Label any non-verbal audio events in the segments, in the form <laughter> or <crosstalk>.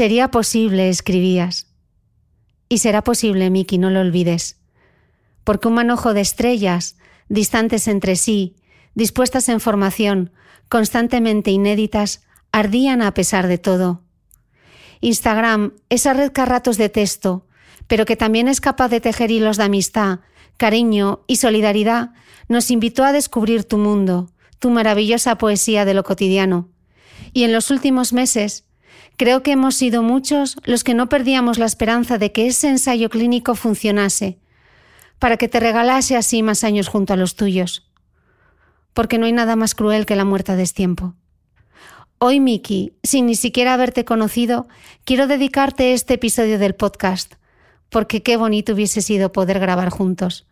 Sería posible, escribías. Y será posible, Miki, no lo olvides. Porque un manojo de estrellas, distantes entre sí, dispuestas en formación, constantemente inéditas, ardían a pesar de todo. Instagram, esa red carratos de texto, pero que también es capaz de tejer hilos de amistad, cariño y solidaridad, nos invitó a descubrir tu mundo, tu maravillosa poesía de lo cotidiano. Y en los últimos meses, Creo que hemos sido muchos los que no perdíamos la esperanza de que ese ensayo clínico funcionase, para que te regalase así más años junto a los tuyos. Porque no hay nada más cruel que la muerte a destiempo. Hoy, Miki, sin ni siquiera haberte conocido, quiero dedicarte este episodio del podcast, porque qué bonito hubiese sido poder grabar juntos.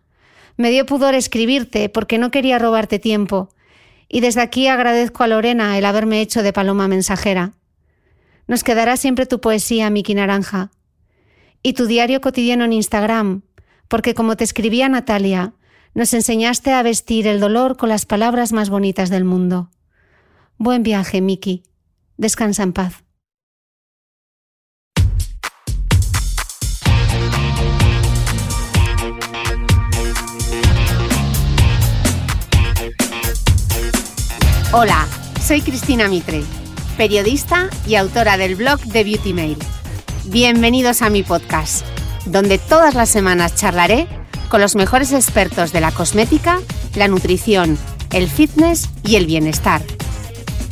Me dio pudor escribirte porque no quería robarte tiempo, y desde aquí agradezco a Lorena el haberme hecho de paloma mensajera. Nos quedará siempre tu poesía, Miki Naranja, y tu diario cotidiano en Instagram, porque como te escribía Natalia, nos enseñaste a vestir el dolor con las palabras más bonitas del mundo. Buen viaje, Miki. Descansa en paz. Hola, soy Cristina Mitre periodista y autora del blog de Beauty Mail. Bienvenidos a mi podcast, donde todas las semanas charlaré con los mejores expertos de la cosmética, la nutrición, el fitness y el bienestar,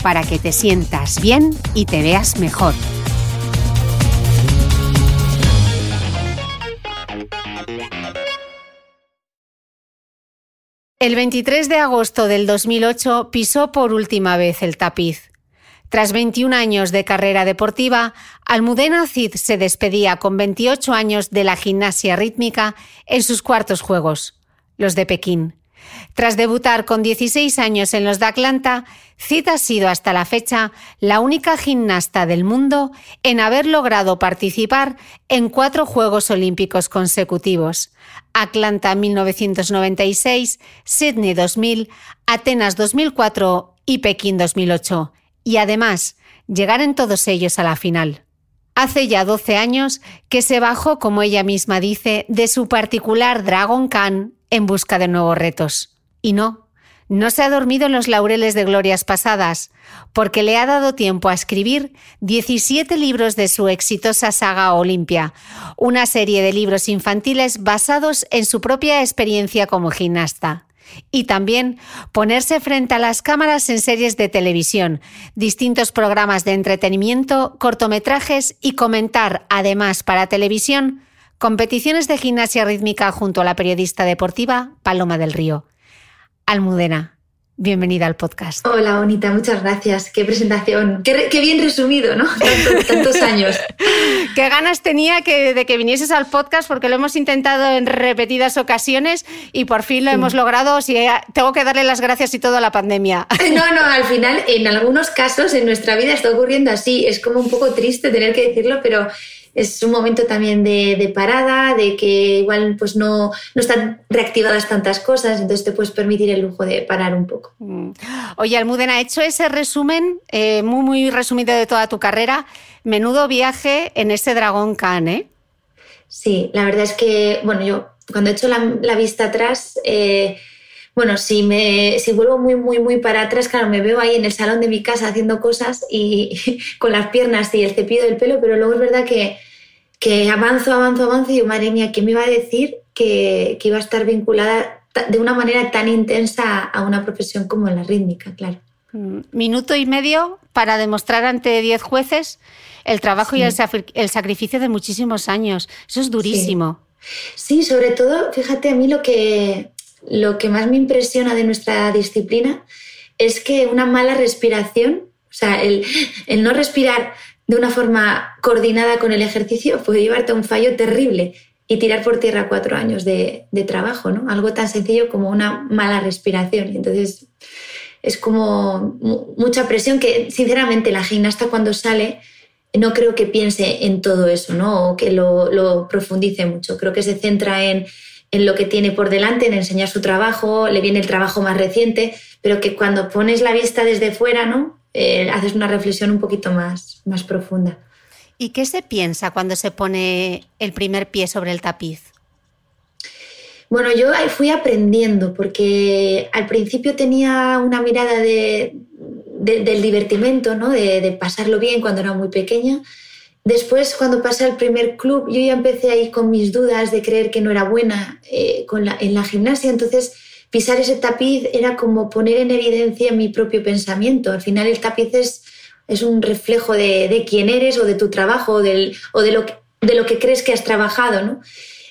para que te sientas bien y te veas mejor. El 23 de agosto del 2008 pisó por última vez el tapiz. Tras 21 años de carrera deportiva, Almudena Cid se despedía con 28 años de la gimnasia rítmica en sus cuartos Juegos, los de Pekín. Tras debutar con 16 años en los de Atlanta, Cid ha sido hasta la fecha la única gimnasta del mundo en haber logrado participar en cuatro Juegos Olímpicos consecutivos. Atlanta 1996, Sydney 2000, Atenas 2004 y Pekín 2008 y además llegar en todos ellos a la final. Hace ya 12 años que se bajó, como ella misma dice, de su particular Dragon Khan en busca de nuevos retos. Y no, no se ha dormido en los laureles de glorias pasadas, porque le ha dado tiempo a escribir 17 libros de su exitosa saga Olimpia, una serie de libros infantiles basados en su propia experiencia como gimnasta y también ponerse frente a las cámaras en series de televisión, distintos programas de entretenimiento, cortometrajes y comentar, además para televisión, competiciones de gimnasia rítmica junto a la periodista deportiva Paloma del Río. Almudena, Bienvenida al podcast. Hola, bonita, muchas gracias. Qué presentación. Qué, bien resumido, ¿no? <laughs> tantos años. qué ganas tenía que, de que vinieses al podcast porque lo hemos intentado en repetidas ocasiones y por fin lo hemos logrado. Si tengo que darle las gracias y todo a la pandemia. <laughs> No, no, al final en algunos casos en nuestra vida está ocurriendo así. Es como un poco triste tener que decirlo, pero es un momento también de, parada, de que igual pues no, no, están reactivadas tantas cosas, entonces te puedes permitir el lujo de parar un poco. Mm. Oye, Almudena, hecho ese resumen, eh, muy, muy resumido de toda tu carrera, menudo viaje en ese Dragón Khan, ¿eh? Sí, la verdad es que, bueno, yo cuando he hecho la, vista atrás, eh, bueno, si, me, si vuelvo muy, muy, muy para atrás, claro, me veo ahí en el salón de mi casa haciendo cosas y <laughs> con las piernas y el cepillo del pelo, pero luego es verdad que, que avanzo, avanzo, avanzo y digo, madre mía, ¿quién me iba a decir que, que iba a estar vinculada de una manera tan intensa a una profesión como la rítmica, claro? Mm, minuto y medio para demostrar ante diez jueces el trabajo y el, sacrificio de muchísimos años. Eso es durísimo. Sí. sí, sobre todo, fíjate, a mí lo que, lo que más me impresiona de nuestra disciplina es que una mala respiración, o sea, el, no respirar de una forma coordinada con el ejercicio puede llevarte a un fallo terrible y tirar por tierra cuatro años de, trabajo, ¿no? Algo tan sencillo como una mala respiración. Entonces, es como mucha presión que, sinceramente, la gimnasta cuando sale no creo que piense en todo eso, ¿no? O que lo, lo profundice mucho. Creo que se centra en en lo que tiene por delante, en enseñar su trabajo, le viene el trabajo más reciente, pero que cuando pones la vista desde fuera, ¿no? Eh, haces una reflexión un poquito más, más profunda. ¿Y qué se piensa cuando se pone el primer pie sobre el tapiz? Bueno, yo fui aprendiendo porque al principio tenía una mirada de, del divertimento, ¿no? de, de pasarlo bien cuando era muy pequeña Después, cuando pasé al primer club, yo ya empecé ahí con mis dudas de creer que no era buena eh, en la gimnasia. Entonces, pisar ese tapiz era como poner en evidencia mi propio pensamiento. Al final, el tapiz es, un reflejo de, quién eres o de tu trabajo o, de, lo que, crees que has trabajado. ¿no?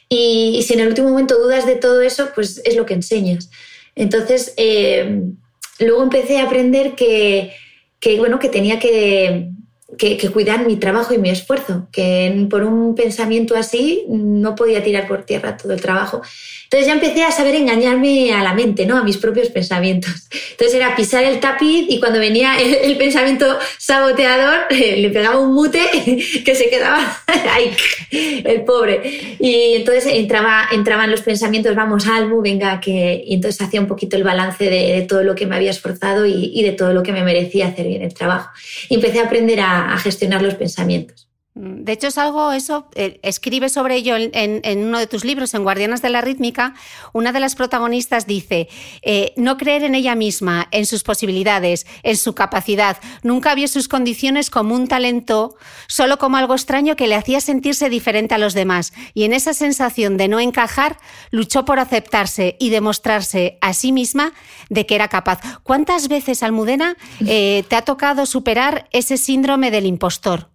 Y, si en el último momento dudas de todo eso, pues es lo que enseñas. Entonces, eh, luego empecé a aprender que, bueno, que tenía que que, que, cuidar mi trabajo y mi esfuerzo, que por un pensamiento así no podía tirar por tierra todo el trabajo. Entonces ya empecé a saber engañarme a la mente, ¿no? A mis propios pensamientos. Entonces era pisar el tapiz y cuando venía el, pensamiento saboteador, le pegaba un mute <laughs> que se quedaba <laughs> ahí, el pobre. Y entonces entraba, entraban los pensamientos, vamos, Almu, venga, que... Y entonces hacía un poquito el balance de, todo lo que me había esforzado y, y, de todo lo que me merecía hacer bien el trabajo. Y empecé a aprender a, a gestionar los pensamientos. De hecho, es algo, eso, eh, escribe sobre ello en, uno de tus libros, en Guardianas de la Rítmica. Una de las protagonistas dice, eh, no creer en ella misma, en sus posibilidades, en su capacidad. Nunca vio sus condiciones como un talento, solo como algo extraño que le hacía sentirse diferente a los demás. Y en esa sensación de no encajar, luchó por aceptarse y demostrarse a sí misma de que era capaz. ¿Cuántas veces, Almudena, eh, te ha tocado superar ese síndrome del impostor?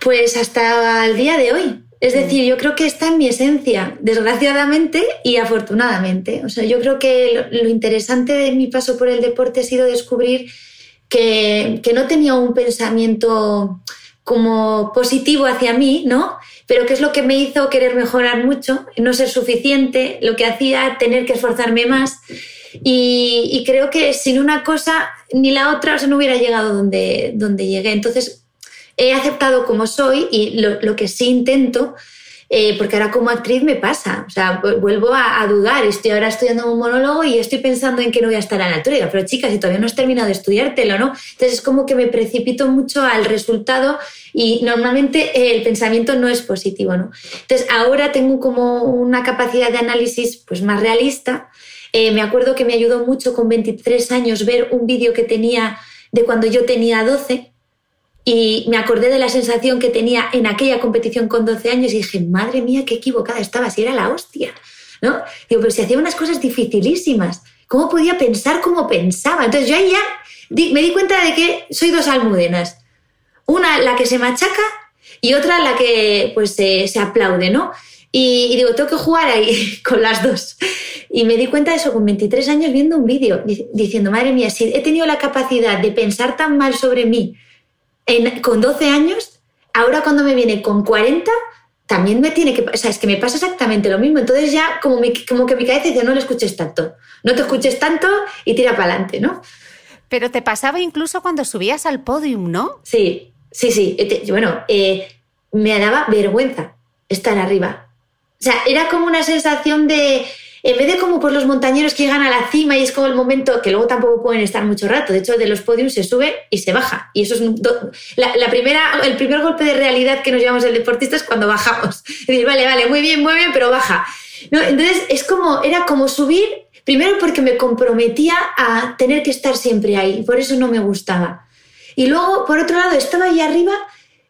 Pues hasta el día de hoy. Es mm. decir, yo creo que está en mi esencia, desgraciadamente y afortunadamente. O sea, yo creo que lo, interesante de mi paso por el deporte ha sido descubrir que, que, no tenía un pensamiento como positivo hacia mí, ¿no? Pero que es lo que me hizo querer mejorar mucho, no ser suficiente, lo que hacía tener que esforzarme más. Y, y creo que sin una cosa ni la otra o sea, no hubiera llegado donde, donde llegué. Entonces, he aceptado como soy y lo, que sí intento, eh, porque ahora como actriz me pasa, o sea, vuelvo a, dudar, estoy ahora estudiando un monólogo y estoy pensando en que no voy a estar a la altura, pero chicas, si todavía no has terminado de estudiártelo, ¿no? Entonces es como que me precipito mucho al resultado y normalmente el pensamiento no es positivo, ¿no? Entonces ahora tengo como una capacidad de análisis pues más realista. Eh, me acuerdo que me ayudó mucho con 23 años ver un vídeo que tenía de cuando yo tenía 12 y me acordé de la sensación que tenía en aquella competición con 12 años y dije, madre mía, qué equivocada estaba, si era la hostia. ¿no? Digo, pero si hacía unas cosas dificilísimas, ¿cómo podía pensar como pensaba? Entonces yo ahí ya me di cuenta de que soy dos almudenas. Una la que se machaca y otra la que pues se, aplaude, ¿no? Y, y, digo, tengo que jugar ahí <laughs> con las dos. Y me di cuenta de eso con 23 años viendo un vídeo, diciendo, madre mía, si he tenido la capacidad de pensar tan mal sobre mí, con 12 años, ahora cuando me viene con 40, también me tiene que, o sea, es que me pasa exactamente lo mismo. Entonces ya como, como que mi cabeza dice, no lo escuches tanto, no te escuches tanto y tira para adelante, ¿no? Pero te pasaba incluso cuando subías al podium, ¿no? Sí, sí, sí. Bueno, eh, me daba vergüenza estar arriba. O sea, era como una sensación de, en vez de como por los montañeros que llegan a la cima y es como el momento que luego tampoco pueden estar mucho rato. De hecho, de los podiums se sube y se baja. Y eso es la, primera, el primer golpe de realidad que nos llevamos el deportista es cuando bajamos. <laughs> decir, vale, vale, muy bien, muy bien, pero baja. ¿No? Entonces, es como, era como subir, primero porque me comprometía a tener que estar siempre ahí. Por eso no me gustaba. Y luego, por otro lado, estaba ahí arriba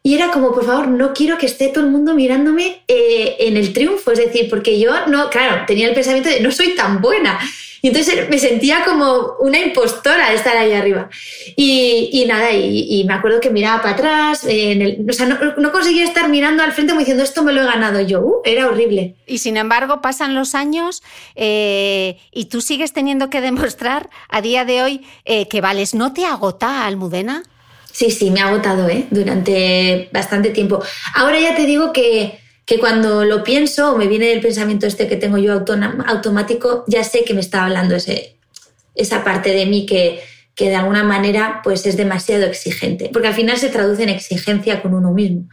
y era como, por favor, no quiero que esté todo el mundo mirándome eh, en el triunfo. Es decir, porque yo no, claro, tenía el pensamiento de no soy tan buena. Y entonces me sentía como una impostora de estar ahí arriba. Y, nada, y, me acuerdo que miraba para atrás, el, o sea, no, conseguía estar mirando al frente como diciendo esto me lo he ganado yo. Uh, era horrible. Y sin embargo, pasan los años eh, y tú sigues teniendo que demostrar a día de hoy eh, que vales. ¿No te agota, Almudena? Sí, sí, me ha agotado ¿eh? durante bastante tiempo. Ahora ya te digo que, que cuando lo pienso o me viene el pensamiento este que tengo yo automático, ya sé que me está hablando ese, esa parte de mí que, que de alguna manera pues es demasiado exigente, porque al final se traduce en exigencia con uno mismo.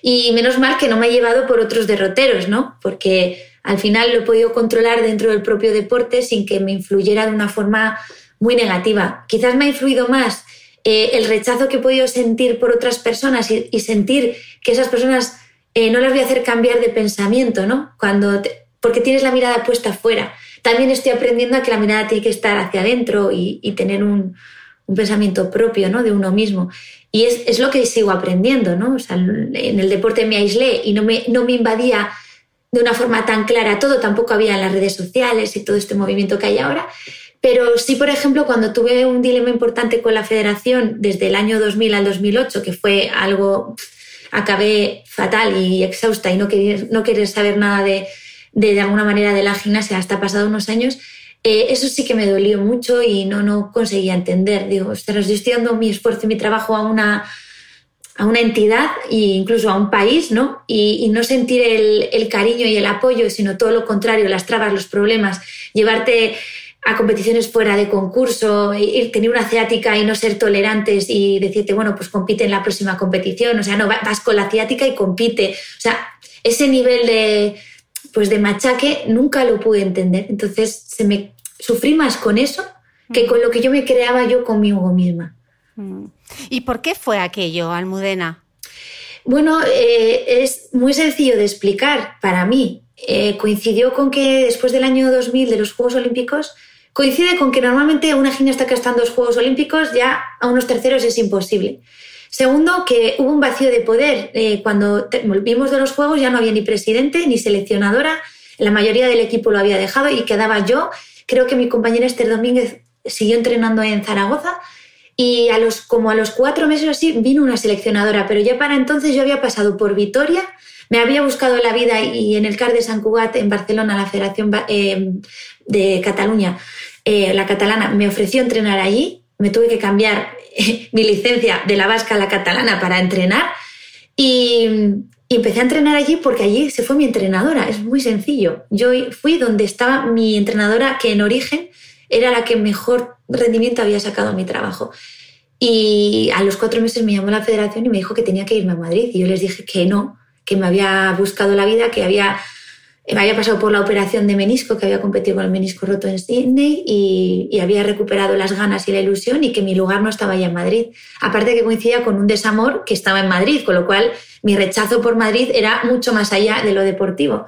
Y menos mal que no me ha llevado por otros derroteros, ¿no? Porque al final lo he podido controlar dentro del propio deporte sin que me influyera de una forma muy negativa. Quizás me ha influido más eh, el rechazo que he podido sentir por otras personas y, sentir que esas personas eh, no las voy a hacer cambiar de pensamiento, ¿no? Cuando porque tienes la mirada puesta afuera. También estoy aprendiendo a que la mirada tiene que estar hacia adentro y, tener un, pensamiento propio, ¿no? De uno mismo. Y es, lo que sigo aprendiendo, ¿no? en el deporte me aislé y no me, no me invadía de una forma tan clara todo, tampoco había en las redes sociales y todo este movimiento que hay ahora. Pero sí, por ejemplo, cuando tuve un dilema importante con la federación desde el año 2000 al 2008, que fue algo, acabé fatal y exhausta y no querer, no querer saber nada de, de, alguna manera de la gimnasia hasta pasado unos años, eh, eso sí que me dolió mucho y no, no conseguía entender. Digo, ostras, yo estoy dando mi esfuerzo y mi trabajo a una, a una entidad e incluso a un país, ¿no? Y, no sentir el, cariño y el apoyo, sino todo lo contrario, las trabas, los problemas, llevarte a competiciones fuera de concurso, ir, tener una ciática y no ser tolerantes y decirte, bueno, pues compite en la próxima competición. O sea, no, vas con la ciática y compite. O sea, ese nivel de, pues de machaque nunca lo pude entender. Entonces, se me sufrí más con eso que con lo que yo me creaba yo conmigo misma. Mm. ¿Y por qué fue aquello, Almudena? Bueno, eh, es muy sencillo de explicar para mí. Eh, coincidió con que después del año 2000 de los Juegos Olímpicos coincide con que normalmente una gimnasta que está en dos Juegos Olímpicos ya a unos terceros es imposible. Segundo, que hubo un vacío de poder. Eh, cuando volvimos de los Juegos ya no había ni presidente ni seleccionadora, la mayoría del equipo lo había dejado y quedaba yo. Creo que mi compañera Esther Domínguez siguió entrenando en Zaragoza y a los, como a los cuatro meses así vino una seleccionadora, pero ya para entonces yo había pasado por Vitoria, me había buscado la vida y en el CAR de San Cugat en Barcelona, la Federación eh, de Cataluña, eh, la catalana, me ofreció entrenar allí, me tuve que cambiar eh, <laughs> mi licencia de la vasca a la catalana para entrenar y, empecé a entrenar allí porque allí se fue mi entrenadora, es muy sencillo. Yo fui donde estaba mi entrenadora que en origen era la que mejor rendimiento había sacado a mi trabajo. Y a los cuatro meses me llamó la federación y me dijo que tenía que irme a Madrid. Y yo les dije que no, que me había buscado la vida, que había me había pasado por la operación de menisco, que había competido con el menisco roto en Sydney y, había recuperado las ganas y la ilusión y que mi lugar no estaba ya en Madrid. Aparte que coincidía con un desamor que estaba en Madrid, con lo cual mi rechazo por Madrid era mucho más allá de lo deportivo.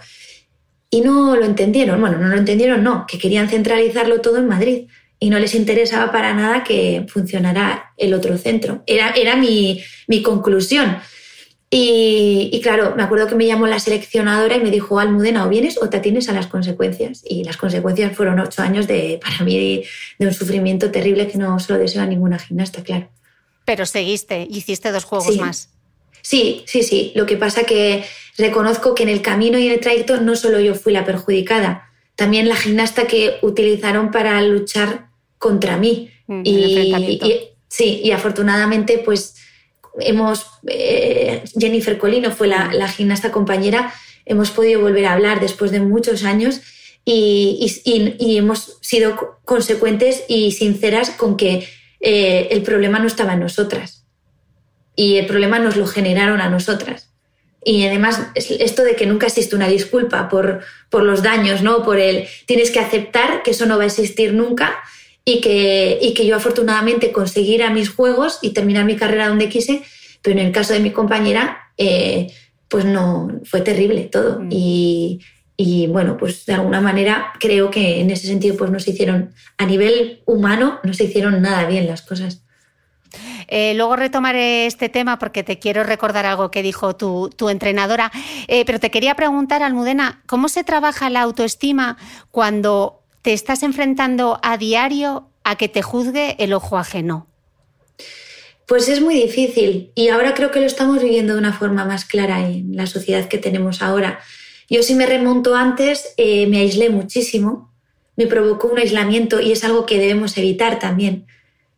Y no lo entendieron, bueno, no lo entendieron, no, que querían centralizarlo todo en Madrid y no les interesaba para nada que funcionara el otro centro. Era, era mi, mi conclusión. Y, claro, me acuerdo que me llamó la seleccionadora y me dijo, Almudena, o vienes o te atienes a las consecuencias. Y las consecuencias fueron ocho años de, para mí, de, un sufrimiento terrible que no se lo deseo a ninguna gimnasta, claro. Pero seguiste, hiciste dos juegos más. Sí, sí, sí. Lo que pasa que reconozco que en el camino y en el trayecto no solo yo fui la perjudicada, también la gimnasta que utilizaron para luchar contra mí. Mm, y, sí, y afortunadamente, pues hemos, eh, Jennifer Colino fue la, la, gimnasta compañera, hemos podido volver a hablar después de muchos años y, y, hemos sido consecuentes y sinceras con que eh, el problema no estaba en nosotras y el problema nos lo generaron a nosotras. Y además, esto de que nunca existe una disculpa por, por los daños, ¿no? Por el tienes que aceptar que eso no va a existir nunca y que, y que yo afortunadamente conseguí ir a mis juegos y terminar mi carrera donde quise, pero en el caso de mi compañera, eh, pues no, fue terrible todo. Mm. Y, y, bueno, pues de alguna manera creo que en ese sentido pues no se hicieron, a nivel humano, no se hicieron nada bien las cosas. Eh, luego retomaré este tema porque te quiero recordar algo que dijo tu, entrenadora. Eh, pero te quería preguntar, Almudena, ¿cómo se trabaja la autoestima cuando te estás enfrentando a diario a que te juzgue el ojo ajeno? Pues es muy difícil y ahora creo que lo estamos viviendo de una forma más clara en la sociedad que tenemos ahora. Yo si me remonto antes, eh, me aislé muchísimo, me provocó un aislamiento y es algo que debemos evitar también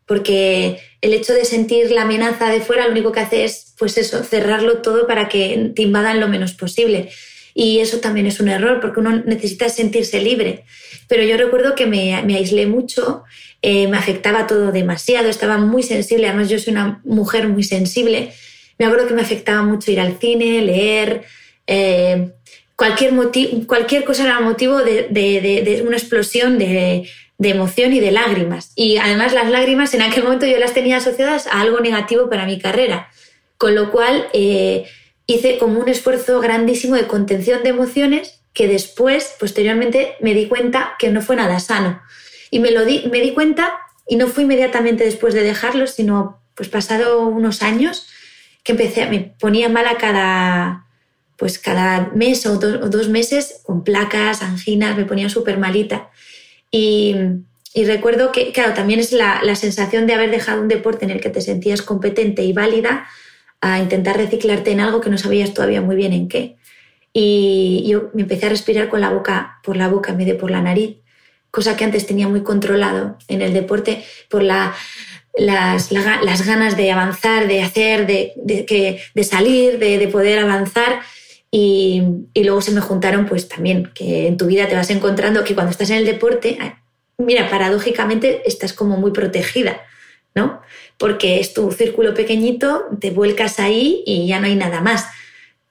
porque el hecho de sentir la amenaza de fuera lo único que hace es, pues eso, cerrarlo todo para que te invadan lo menos posible. Y eso también es un error, porque uno necesita sentirse libre. Pero yo recuerdo que me, aislé mucho, eh, me afectaba todo demasiado, estaba muy sensible, además yo soy una mujer muy sensible. Me acuerdo que me afectaba mucho ir al cine, leer, eh, cualquier, cualquier cosa era motivo de una explosión de, de emoción y de lágrimas. Y además las lágrimas en aquel momento yo las tenía asociadas a algo negativo para mi carrera, con lo cual eh, hice como un esfuerzo grandísimo de contención de emociones que después, posteriormente, me di cuenta que no fue nada sano. Y me, lo di, me di cuenta, y no fue inmediatamente después de dejarlo, sino pues pasado unos años, que empecé, me ponía mala cada, pues cada mes o dos, o dos meses con placas, anginas, me ponía súper malita. Y, recuerdo que, claro, también es la, sensación de haber dejado un deporte en el que te sentías competente y válida a intentar reciclarte en algo que no sabías todavía muy bien en qué. Y yo me empecé a respirar con la boca, por la boca en vez de por la nariz, cosa que antes tenía muy controlado en el deporte por la, las, ganas de avanzar, de hacer, de, de salir, de, poder avanzar. Y, luego se me juntaron, pues también, que en tu vida te vas encontrando que cuando estás en el deporte, mira, paradójicamente estás como muy protegida, ¿no? Porque es tu círculo pequeñito, te vuelcas ahí y ya no hay nada más.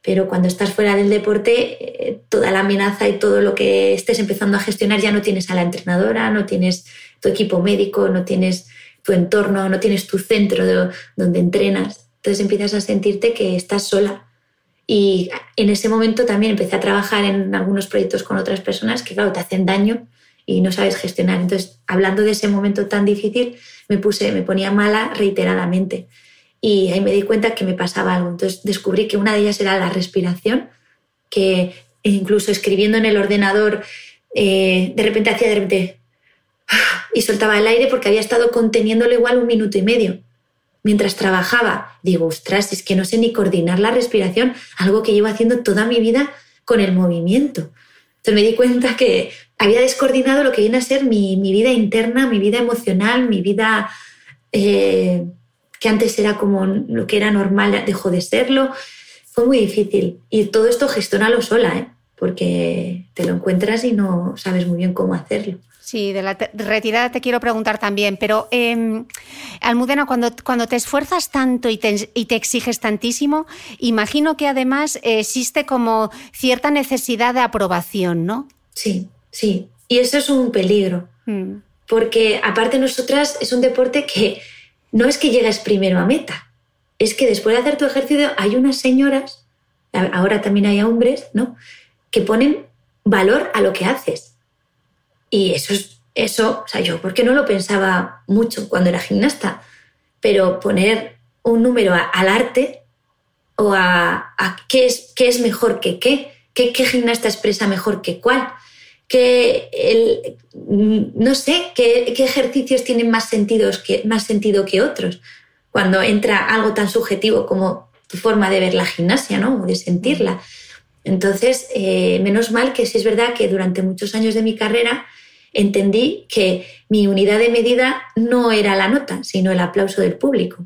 Pero cuando estás fuera del deporte, eh, toda la amenaza y todo lo que estés empezando a gestionar ya no tienes a la entrenadora, no tienes tu equipo médico, no tienes tu entorno, no tienes tu centro donde entrenas. Entonces empiezas a sentirte que estás sola y en ese momento también empecé a trabajar en algunos proyectos con otras personas que, claro, te hacen daño y no sabes gestionar. Entonces, hablando de ese momento tan difícil, me puse, me ponía mala reiteradamente. Y ahí me di cuenta que me pasaba algo. Entonces descubrí que una de ellas era la respiración, que incluso escribiendo en el ordenador, eh, de repente hacía de repente y soltaba el aire porque había estado conteniéndolo igual un minuto y medio mientras trabajaba. Digo, ostras, es que no sé ni coordinar la respiración, algo que llevo haciendo toda mi vida con el movimiento. Entonces me di cuenta que había descoordinado lo que viene a ser mi, vida interna, mi vida emocional, mi vida eh, que antes era como lo que era normal, dejó de serlo. Fue muy difícil. Y todo esto gestionalo sola, ¿eh? porque te lo encuentras y no sabes muy bien cómo hacerlo. Sí, de la retirada te quiero preguntar también, pero eh, Almudena, cuando, cuando te esfuerzas tanto y te, y te, exiges tantísimo, imagino que además existe como cierta necesidad de aprobación, ¿no? Sí, sí. Y eso es un peligro, mm. porque aparte nosotras es un deporte que no es que llegues primero a meta, es que después de hacer tu ejercicio hay unas señoras, ahora también hay hombres, ¿no? Que ponen valor a lo que haces y eso es, eso, o sea, yo, porque no lo pensaba mucho cuando era gimnasta, pero poner un número al arte o a, qué, es, qué es mejor que qué, qué, qué gimnasta expresa mejor que cuál, que el, no sé, qué, qué, ejercicios tienen más, más sentido que otros, cuando entra algo tan subjetivo como tu forma de ver la gimnasia, ¿no? O de sentirla. Entonces, eh, menos mal que sí es verdad que durante muchos años de mi carrera entendí que mi unidad de medida no era la nota, sino el aplauso del público.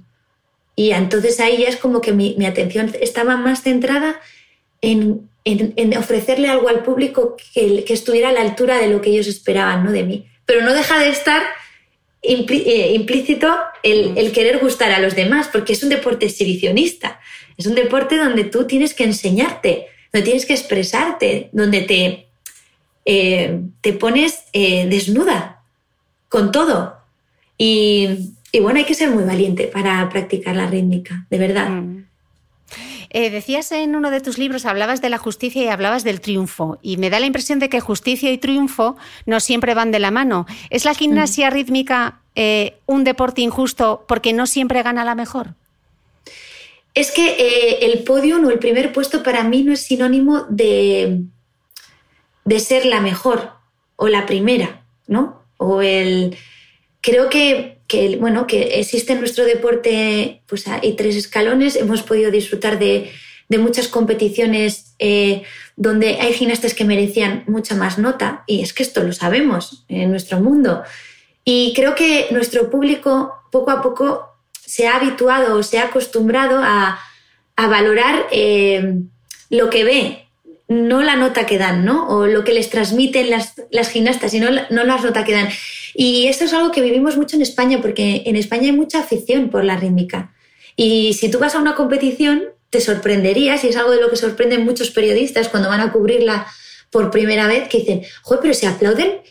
Y entonces ahí ya es como que mi, atención estaba más centrada en, ofrecerle algo al público que, que, estuviera a la altura de lo que ellos esperaban ¿no? de mí. Pero no deja de estar eh, implícito el, el, querer gustar a los demás, porque es un deporte exhibicionista. Es un deporte donde tú tienes que enseñarte, donde tienes que expresarte, donde te, eh, te pones eh, desnuda con todo. Y, bueno, hay que ser muy valiente para practicar la rítmica, de verdad. Mm. Eh, decías en uno de tus libros, hablabas de la justicia y hablabas del triunfo. Y me da la impresión de que justicia y triunfo no siempre van de la mano. ¿Es la gimnasia mm. rítmica un deporte injusto porque no siempre gana la mejor? Es que el podio o el primer puesto para mí no es sinónimo de, de ser la mejor o la primera, ¿no? O el... Creo que, bueno, que existe en nuestro deporte, pues hay tres escalones, hemos podido disfrutar de, muchas competiciones eh, donde hay gimnastas que merecían mucha más nota, y es que esto lo sabemos en nuestro mundo. Y creo que nuestro público poco a poco se ha habituado o se ha acostumbrado a, valorar eh, lo que ve no la nota que dan, ¿no? O lo que les transmiten las, las gimnastas, sino no las nota que dan. Y esto es algo que vivimos mucho en España, porque en España hay mucha afición por la rítmica. Y si tú vas a una competición, te sorprenderías, y es algo de lo que sorprenden muchos periodistas cuando van a cubrirla por primera vez, que dicen, joder, pero se aplauden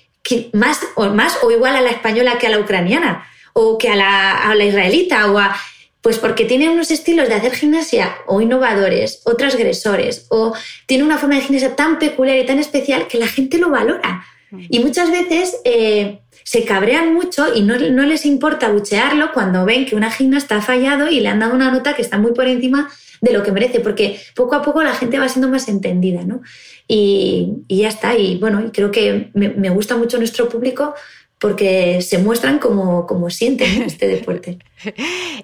más o, más o igual a la española que a la ucraniana, o que a la, a la israelita, o a... Pues porque tiene unos estilos de hacer gimnasia o innovadores o transgresores o tiene una forma de gimnasia tan peculiar y tan especial que la gente lo valora. Y muchas veces eh, se cabrean mucho y no, les importa buchearlo cuando ven que una gimnasta ha fallado y le han dado una nota que está muy por encima de lo que merece, porque poco a poco la gente va siendo más entendida, ¿no? Y, ya está. Y bueno, creo que me, me gusta mucho nuestro público porque se muestran como, como sienten este deporte. <laughs>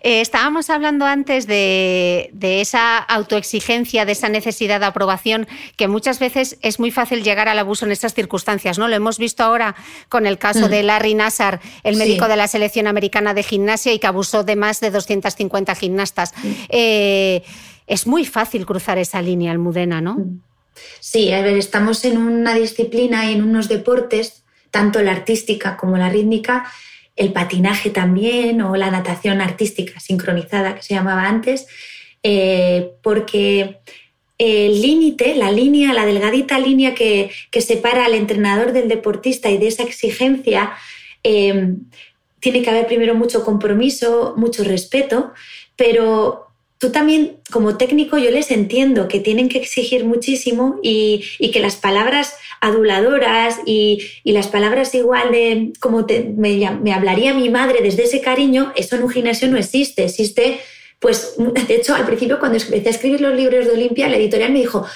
Eh, estábamos hablando antes de, esa autoexigencia, de esa necesidad de aprobación, que muchas veces es muy fácil llegar al abuso en estas circunstancias. ¿no? Lo hemos visto ahora con el caso mm. de Larry Nassar, el médico de la selección americana de gimnasia y que abusó de más de 250 gimnastas. Mm. Eh, es muy fácil cruzar esa línea, Almudena, ¿no? Mm. Sí, a ver, estamos en una disciplina y en unos deportes tanto la artística como la rítmica, el patinaje también o la natación artística sincronizada que se llamaba antes, eh, porque el límite, la línea, la delgadita línea que, separa al entrenador del deportista y de esa exigencia, eh, tiene que haber primero mucho compromiso, mucho respeto, pero tú también, como técnico, yo les entiendo que tienen que exigir muchísimo y, que las palabras aduladoras y, las palabras igual de como me, hablaría mi madre desde ese cariño, eso en un gimnasio no existe. Existe, pues, de hecho, al principio cuando empecé a escribir los libros de Olimpia, la editorial me dijo,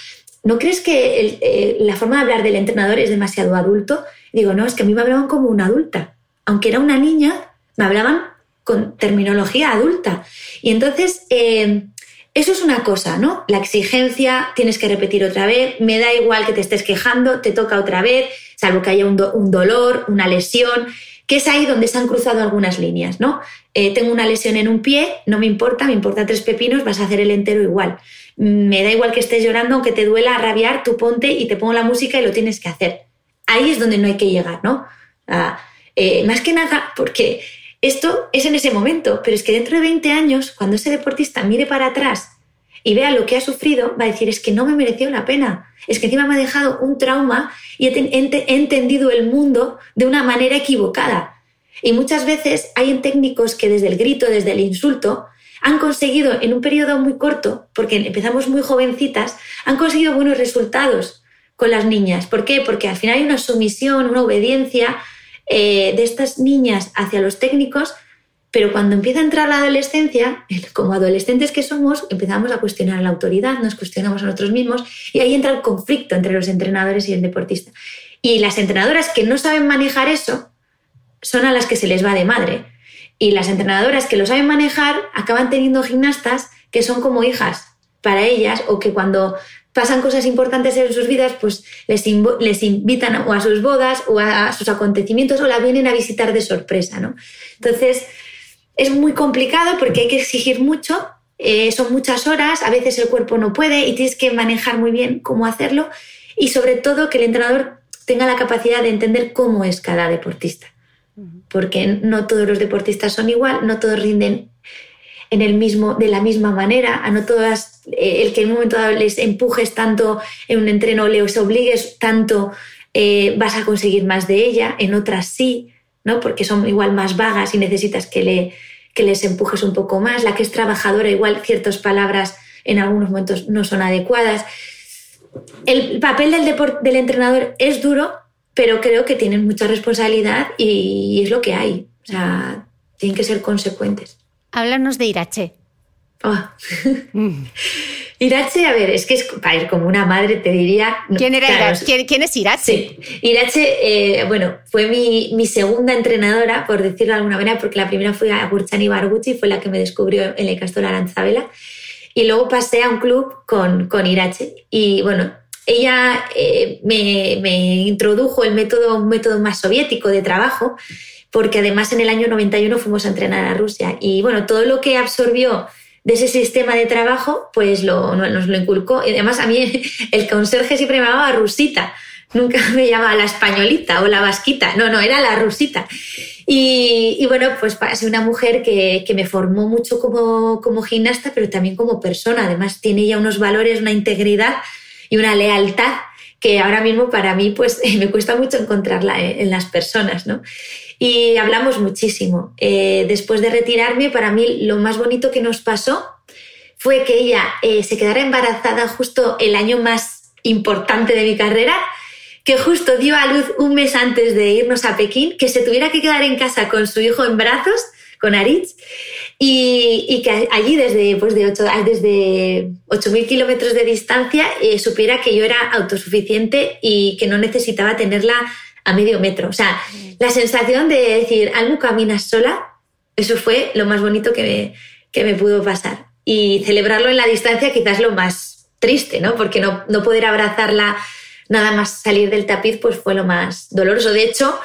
¿no crees que eh, la forma de hablar del entrenador es demasiado adulto? digo, no, es que a mí me hablaban como una adulta. Aunque era una niña, me hablaban con terminología adulta. Y entonces, eh, eso es una cosa, ¿no? La exigencia, tienes que repetir otra vez, me da igual que te estés quejando, te toca otra vez, salvo que haya un, dolor, una lesión, que es ahí donde se han cruzado algunas líneas, ¿no? Eh, tengo una lesión en un pie, no me importa, me importa tres pepinos, vas a hacer el entero igual. Me da igual que estés llorando, aunque te duela rabiar, tú ponte y te pongo la música y lo tienes que hacer. Ahí es donde no hay que llegar, ¿no? Ah, eh, más que nada porque esto es en ese momento, pero es que dentro de 20 años, cuando ese deportista mire para atrás y vea lo que ha sufrido, va a decir, es que no me mereció la pena, es que encima me ha dejado un trauma y he, entendido el mundo de una manera equivocada. Y muchas veces hay técnicos que desde el grito, desde el insulto, han conseguido en un periodo muy corto, porque empezamos muy jovencitas, han conseguido buenos resultados con las niñas. ¿Por qué? Porque al final hay una sumisión, una obediencia eh, de estas niñas hacia los técnicos, pero cuando empieza a entrar la adolescencia, como adolescentes que somos, empezamos a cuestionar la autoridad, nos cuestionamos a nosotros mismos y ahí entra el conflicto entre los entrenadores y el deportista. Y las entrenadoras que no saben manejar eso son a las que se les va de madre. Y las entrenadoras que lo saben manejar acaban teniendo gimnastas que son como hijas para ellas o que cuando pasan cosas importantes en sus vidas, pues les, les invitan o a sus bodas o a, sus acontecimientos o la vienen a visitar de sorpresa, ¿no? Entonces, es muy complicado porque hay que exigir mucho, eh, son muchas horas, a veces el cuerpo no puede y tienes que manejar muy bien cómo hacerlo y sobre todo que el entrenador tenga la capacidad de entender cómo es cada deportista. Porque no todos los deportistas son igual, no todos rinden en el mismo, de la misma manera, a no todas, el que en un momento dado les empujes tanto en un entreno, les obligues tanto, eh, vas a conseguir más de ella, en otras sí, ¿no? porque son igual más vagas y necesitas que, le, que les empujes un poco más. La que es trabajadora, igual ciertas palabras en algunos momentos no son adecuadas. El papel del, del entrenador es duro, pero creo que tienen mucha responsabilidad y es lo que hay. O sea, tienen que ser consecuentes. Háblanos de Irache. Oh. <laughs> Irache, a ver, es que es como una madre, te diría. ¿Quién era Irache? ¿Quién, es Irache? Sí. Irache, eh, bueno, fue mi, segunda entrenadora, por decirlo de alguna manera, porque la primera fue a Gurchani Barguchi, fue la que me descubrió en el Castor Aranzabela. Y luego pasé a un club con, con Irache. Y bueno, ella eh, me, me, introdujo el método, un método más soviético de trabajo, porque además en el año 91 fuimos a entrenar a Rusia. Y bueno, todo lo que absorbió de ese sistema de trabajo, pues lo, nos lo inculcó. Y además a mí <laughs> el conserje siempre me llamaba rusita. Nunca <laughs> me llamaba la españolita o la vasquita. No, no, era la rusita. Y, bueno, pues es una mujer que, que, me formó mucho como, como gimnasta, pero también como persona. Además tiene ya unos valores, una integridad y una lealtad que ahora mismo para mí pues <laughs> me cuesta mucho encontrarla en las personas, ¿no? Y hablamos muchísimo. Eh, después de retirarme, para mí lo más bonito que nos pasó fue que ella eh, se quedara embarazada justo el año más importante de mi carrera, que justo dio a luz un mes antes de irnos a Pekín, que se tuviera que quedar en casa con su hijo en brazos, con Aritz, y, que allí desde, pues de 8, desde 8.000 kilómetros de distancia eh, supiera que yo era autosuficiente y que no necesitaba tenerla a medio metro. O sea, la sensación de decir, algo caminas sola, eso fue lo más bonito que me, que me pudo pasar. Y celebrarlo en la distancia quizás lo más triste, ¿no? Porque no, no poder abrazarla nada más salir del tapiz, pues fue lo más doloroso. De hecho,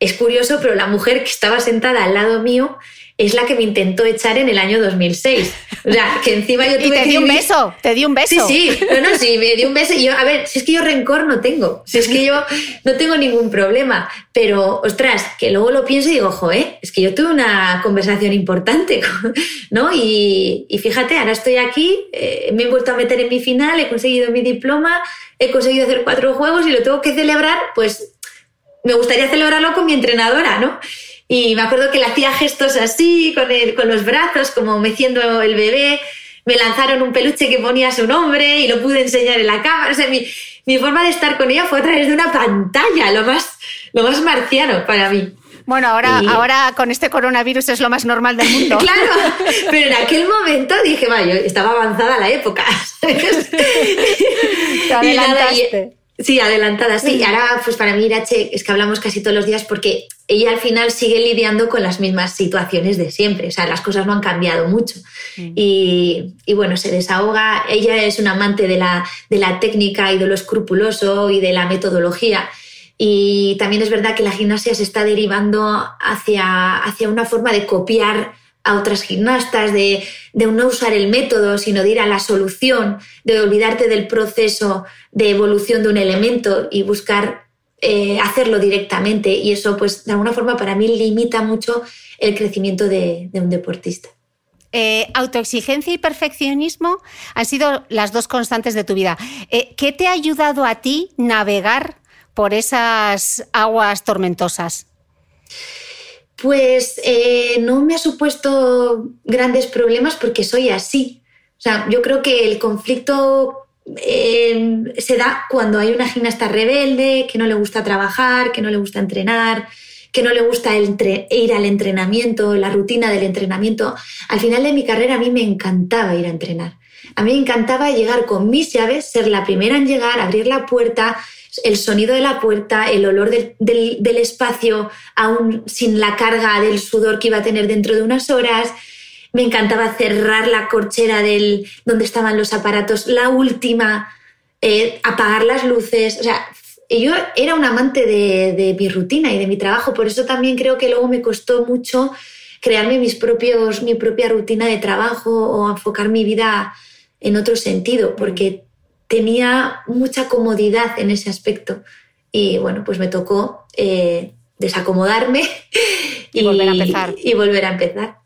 es curioso, pero la mujer que estaba sentada al lado mío es la que me intentó echar en el año 2006. O sea, que encima yo <laughs> tuve y te di un beso, te di un beso. Sí, sí, no, no, sí, me dio un beso. Y yo, a ver, si es que yo rencor no tengo, si es que yo no tengo ningún problema, pero ostras, que luego lo pienso y digo, ojo, ¿eh? es que yo tuve una conversación importante, <laughs> ¿no? Y, fíjate, ahora estoy aquí, eh, me he vuelto a meter en mi final, he conseguido mi diploma, he conseguido hacer cuatro juegos y lo tengo que celebrar, pues me gustaría celebrarlo con mi entrenadora, ¿no? Y me acuerdo que le hacía gestos así, con, el, con los brazos, como meciendo el bebé. Me lanzaron un peluche que ponía su nombre y lo pude enseñar en la cámara. O sea, mi, mi forma de estar con ella fue a través de una pantalla, lo más, lo más marciano para mí. Bueno, ahora, ahora con este coronavirus es lo más normal del mundo. <laughs> claro, pero en aquel momento dije, vaya, estaba avanzada la época. <laughs> Te adelantaste. Sí, adelantada, sí. Y ahora, pues para mí, Irache, es que hablamos casi todos los días porque ella al final sigue lidiando con las mismas situaciones de siempre. O sea, las cosas no han cambiado mucho. Y, bueno, se desahoga. Ella es una amante de la, de la técnica y de lo escrupuloso y de la metodología. Y también es verdad que la gimnasia se está derivando hacia, hacia una forma de copiar a otras gimnastas, de, no usar el método, sino de ir a la solución, de olvidarte del proceso de evolución de un elemento y buscar eh, hacerlo directamente. Y eso, pues, de alguna forma, para mí limita mucho el crecimiento de, un deportista. Eh, autoexigencia y perfeccionismo han sido las dos constantes de tu vida. Eh, ¿Qué te ha ayudado a ti navegar por esas aguas tormentosas? Pues eh, no me ha supuesto grandes problemas porque soy así. O sea, yo creo que el conflicto eh, se da cuando hay una gimnasta rebelde, que no le gusta trabajar, que no le gusta entrenar, que no le gusta ir al entrenamiento, la rutina del entrenamiento. Al final de mi carrera a mí me encantaba ir a entrenar. A mí me encantaba llegar con mis llaves, ser la primera en llegar, abrir la puerta, el sonido de la puerta, el olor del, espacio, aún sin la carga del sudor que iba a tener dentro de unas horas. Me encantaba cerrar la corchera del, donde estaban los aparatos, la última, eh, apagar las luces. O sea, yo era un amante de, de mi rutina y de mi trabajo, por eso también creo que luego me costó mucho crearme mis propios, mi propia rutina de trabajo o enfocar mi vida en otro sentido, porque tenía mucha comodidad en ese aspecto. Y bueno, pues me tocó eh, desacomodarme <laughs> y, volver a empezar. Y volver a empezar.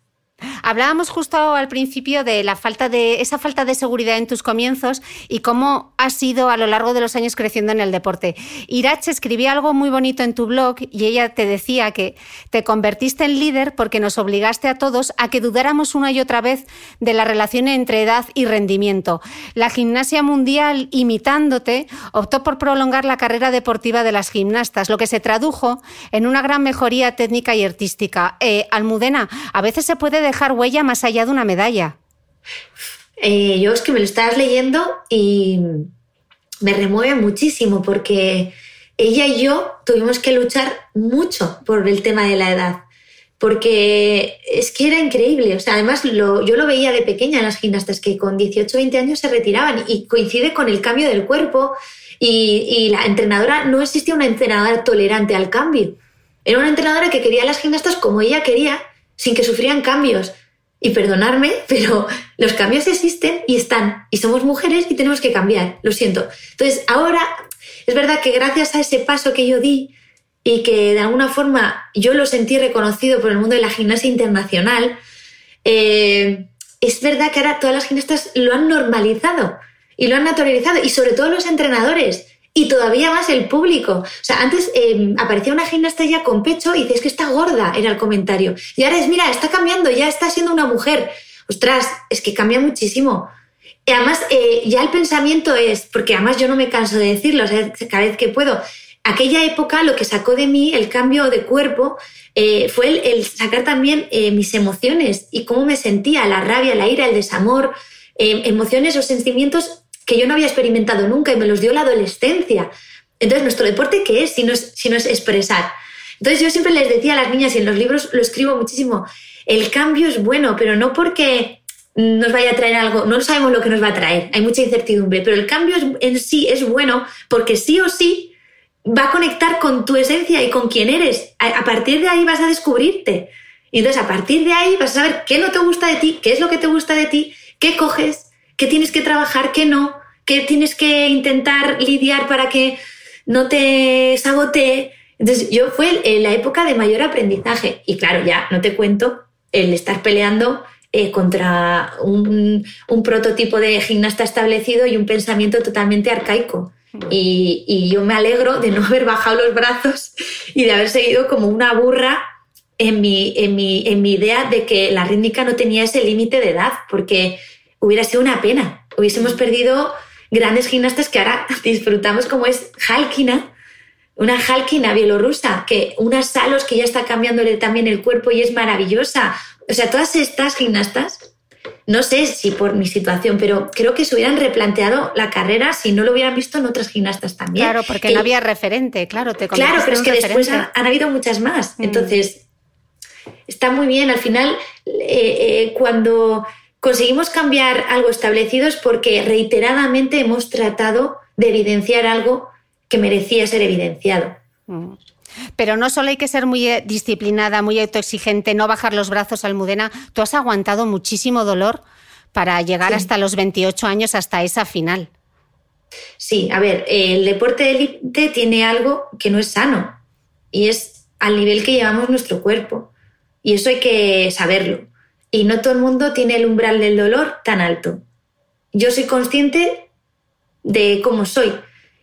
Hablábamos justo al principio de la falta de esa falta de seguridad en tus comienzos y cómo has sido a lo largo de los años creciendo en el deporte. Irache escribía algo muy bonito en tu blog y ella te decía que te convertiste en líder porque nos obligaste a todos a que dudáramos una y otra vez de la relación entre edad y rendimiento. La gimnasia mundial, imitándote, optó por prolongar la carrera deportiva de las gimnastas, lo que se tradujo en una gran mejoría técnica y artística. Eh, Almudena, a veces se puede dejar huella más allá de una medalla. Eh, yo es que me lo estás leyendo y me remueve muchísimo porque ella y yo tuvimos que luchar mucho por el tema de la edad. Porque es que era increíble. O sea, además yo lo veía de pequeña en las gimnastas que con 18 o 20 años se retiraban y coincide con el cambio del cuerpo. Y, y la entrenadora, no existía una entrenadora tolerante al cambio. Era una entrenadora que quería las gimnastas como ella quería sin que sufrieran cambios. Y perdonarme, <laughs> pero los cambios existen y están. Y somos mujeres y tenemos que cambiar. Lo siento. Entonces, ahora es verdad que gracias a ese paso que yo di y que de alguna forma yo lo sentí reconocido por el mundo de la gimnasia internacional, eh, es verdad que ahora todas las gimnastas lo han normalizado y lo han naturalizado. Y sobre todo los entrenadores y todavía más el público. O sea, antes em, aparecía una gimnasta con pecho y dices que está gorda, era el comentario. Y ahora es, mira, está cambiando, ya está siendo una mujer. Ostras, es que cambia muchísimo. Y además, eh, ya el pensamiento es, porque además yo no me canso de decirlo, cada vez que puedo, aquella época lo que sacó de mí el cambio de cuerpo eh, fue el, sacar también eh, mis emociones y cómo me sentía, la rabia, la ira, el desamor, emociones o sentimientos que yo no había experimentado nunca y me los dio la adolescencia. Entonces, ¿nuestro deporte qué es si no es, si no es expresar? Entonces, yo siempre les decía a las niñas, y en los libros lo escribo muchísimo, el cambio es bueno, pero no porque nos vaya a traer algo, no sabemos lo que nos va a traer, hay mucha incertidumbre, pero el cambio en sí es bueno porque sí o sí va a conectar con tu esencia y con quién eres. A, partir de ahí vas a descubrirte. Y entonces, a partir de ahí vas a saber qué no te gusta de ti, qué es lo que te gusta de ti, qué coges qué tienes que trabajar, qué no, qué tienes que intentar lidiar para que no te sabotee. Entonces, yo fue la época de mayor aprendizaje. Y claro, ya no te cuento el estar peleando eh, contra un, prototipo de gimnasta establecido y un pensamiento totalmente arcaico. Y, yo me alegro de no haber bajado los brazos y de haber seguido como una burra en mi, en mi, en mi idea de que la rítmica no tenía ese límite de edad, porque hubiera sido una pena. Hubiésemos perdido grandes gimnastas que ahora <laughs> disfrutamos como es Halkina, una Halkina bielorrusa, que unas salos que ya está cambiándole también el cuerpo y es maravillosa. O sea, todas estas gimnastas, no sé si por mi situación, pero creo que se hubieran replanteado la carrera si no lo hubieran visto en otras gimnastas también. Claro, porque no había referente, claro, te Claro, pero es que después han, habido muchas más. Mm. Entonces, está muy bien. Al final, eh, eh, cuando conseguimos cambiar algo establecido es porque reiteradamente hemos tratado de evidenciar algo que merecía ser evidenciado. Mm. Pero no solo hay que ser muy eh, disciplinada, muy autoexigente, no bajar los brazos, Almudena. Tú has aguantado muchísimo dolor para llegar hasta los 28 años, hasta esa final. Sí, a ver, el deporte de élite tiene algo que no es sano y es al nivel que llevamos nuestro cuerpo. Y eso hay que saberlo y no todo el mundo tiene el umbral del dolor tan alto. Yo soy consciente de cómo soy.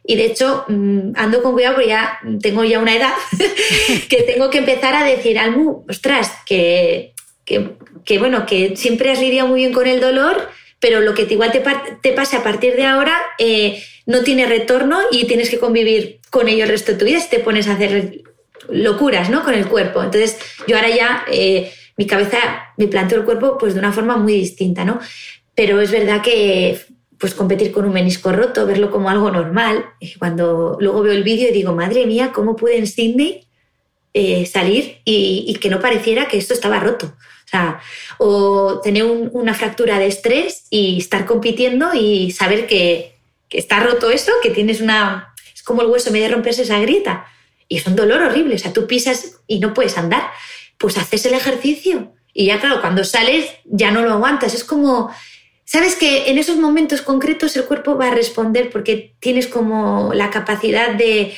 Y de hecho, mm, ando con cuidado porque ya tengo ya una edad <laughs> que tengo que empezar a decir, Almu, ostras, que, que, bueno, que siempre has lidiado muy bien con el dolor, pero lo que igual te, te pase a partir de ahora eh, no tiene retorno y tienes que convivir con ello el resto de tu vida si te pones a hacer locuras ¿no? con el cuerpo. Entonces, yo ahora ya... Eh, mi cabeza me planteo el cuerpo pues de una forma muy distinta, ¿no? Pero es verdad que pues competir con un menisco roto, verlo como algo normal, cuando luego veo el vídeo y digo, madre mía, ¿cómo pude en Sydney eh, salir y, que no pareciera que esto estaba roto? O o tener una fractura de estrés y estar compitiendo y saber que, que, está roto eso, que tienes una... Es como el hueso medio romperse esa grieta. Y es un dolor horrible. O sea, tú pisas y no puedes andar pues haces el ejercicio Y ya claro, cuando sales ya no lo aguantas. Es como, sabes que en esos momentos concretos el cuerpo va a responder porque tienes como la capacidad de,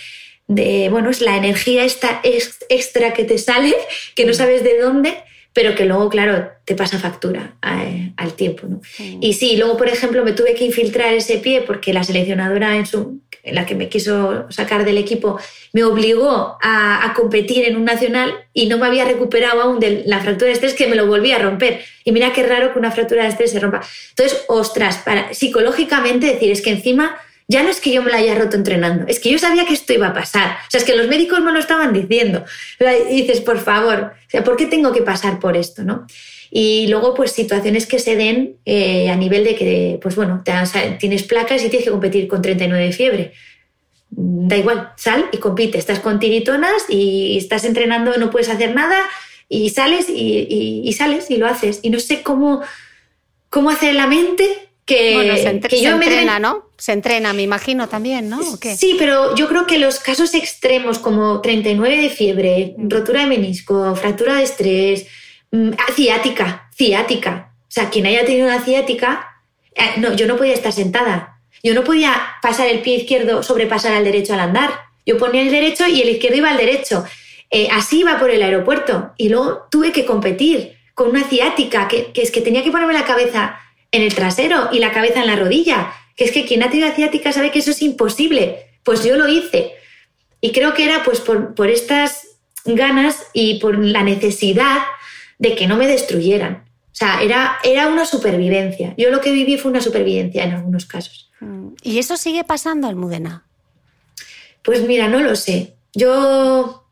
de bueno, es la energía esta extra que te sale, que no sabes de dónde, pero que luego, claro, te pasa factura eh, al tiempo. ¿no? Y sí, luego, por ejemplo, me tuve que infiltrar ese pie porque la seleccionadora en, su, la que me quiso sacar del equipo me obligó a, competir en un nacional y no me había recuperado aún de la fractura de estrés que me lo volví a romper. Y mira qué raro que una fractura de estrés se rompa. Entonces, ostras, para, psicológicamente decir, es que encima ya no es que yo me la haya roto entrenando, es que yo sabía que esto iba a pasar. O sea, es que los médicos me lo estaban diciendo. Y dices, por favor, o sea, ¿por qué tengo que pasar por esto? ¿no? Y luego, pues situaciones que se den eh, a nivel de que, pues bueno, tienes placas y tienes que competir con 39 de fiebre. Da igual, sal y compite. Estás con tiritonas y estás entrenando, no puedes hacer nada y sales y, y sales y lo haces. Y no sé cómo, cómo hacer la mente que, bueno, se, entrena, ¿no? Se entrena, me imagino también, ¿no? Sí, pero yo creo que los casos extremos como 39 de fiebre, mm. rotura de menisco, fractura de estrés, ciática, ciática. O sea, quien haya tenido una ciática, eh, no, yo no podía estar sentada. Yo no podía pasar el pie izquierdo, sobrepasar al derecho al andar. Yo ponía el derecho y el izquierdo iba al derecho. Eh, así iba por el aeropuerto. Y luego tuve que competir con una ciática, que, que es que tenía que ponerme la cabeza en el trasero y la cabeza en la rodilla. Que es que quien ha tenido asiática sabe que eso es imposible. Pues yo lo hice. Y creo que era pues por, estas ganas y por la necesidad de que no me destruyeran. O sea, era, era una supervivencia. Yo lo que viví fue una supervivencia en algunos casos. Mm. ¿Y eso sigue pasando, Almudena? Pues mira, no lo sé. Yo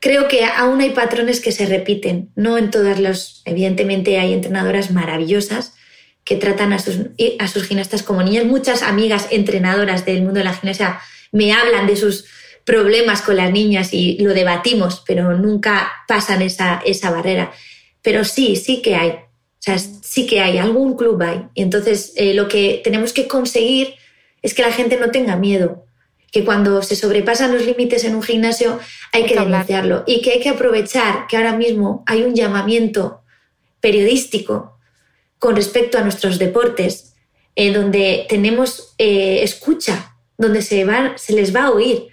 creo que aún hay patrones que se repiten. No en todas las. Evidentemente hay entrenadoras maravillosas que tratan a sus, a sus gimnastas como niñas. Muchas amigas entrenadoras del mundo de la gimnasia me hablan de sus problemas con las niñas y lo debatimos, pero nunca pasan esa, esa barrera. Pero sí, sí que hay. O sea, sí que hay, algún club hay. Y entonces eh, lo que tenemos que conseguir es que la gente no tenga miedo, que cuando se sobrepasan los límites en un gimnasio hay, que, denunciarlo y que hay que aprovechar que ahora mismo hay un llamamiento periodístico con respecto a nuestros deportes, en donde tenemos eh, escucha, donde se, se les va a oír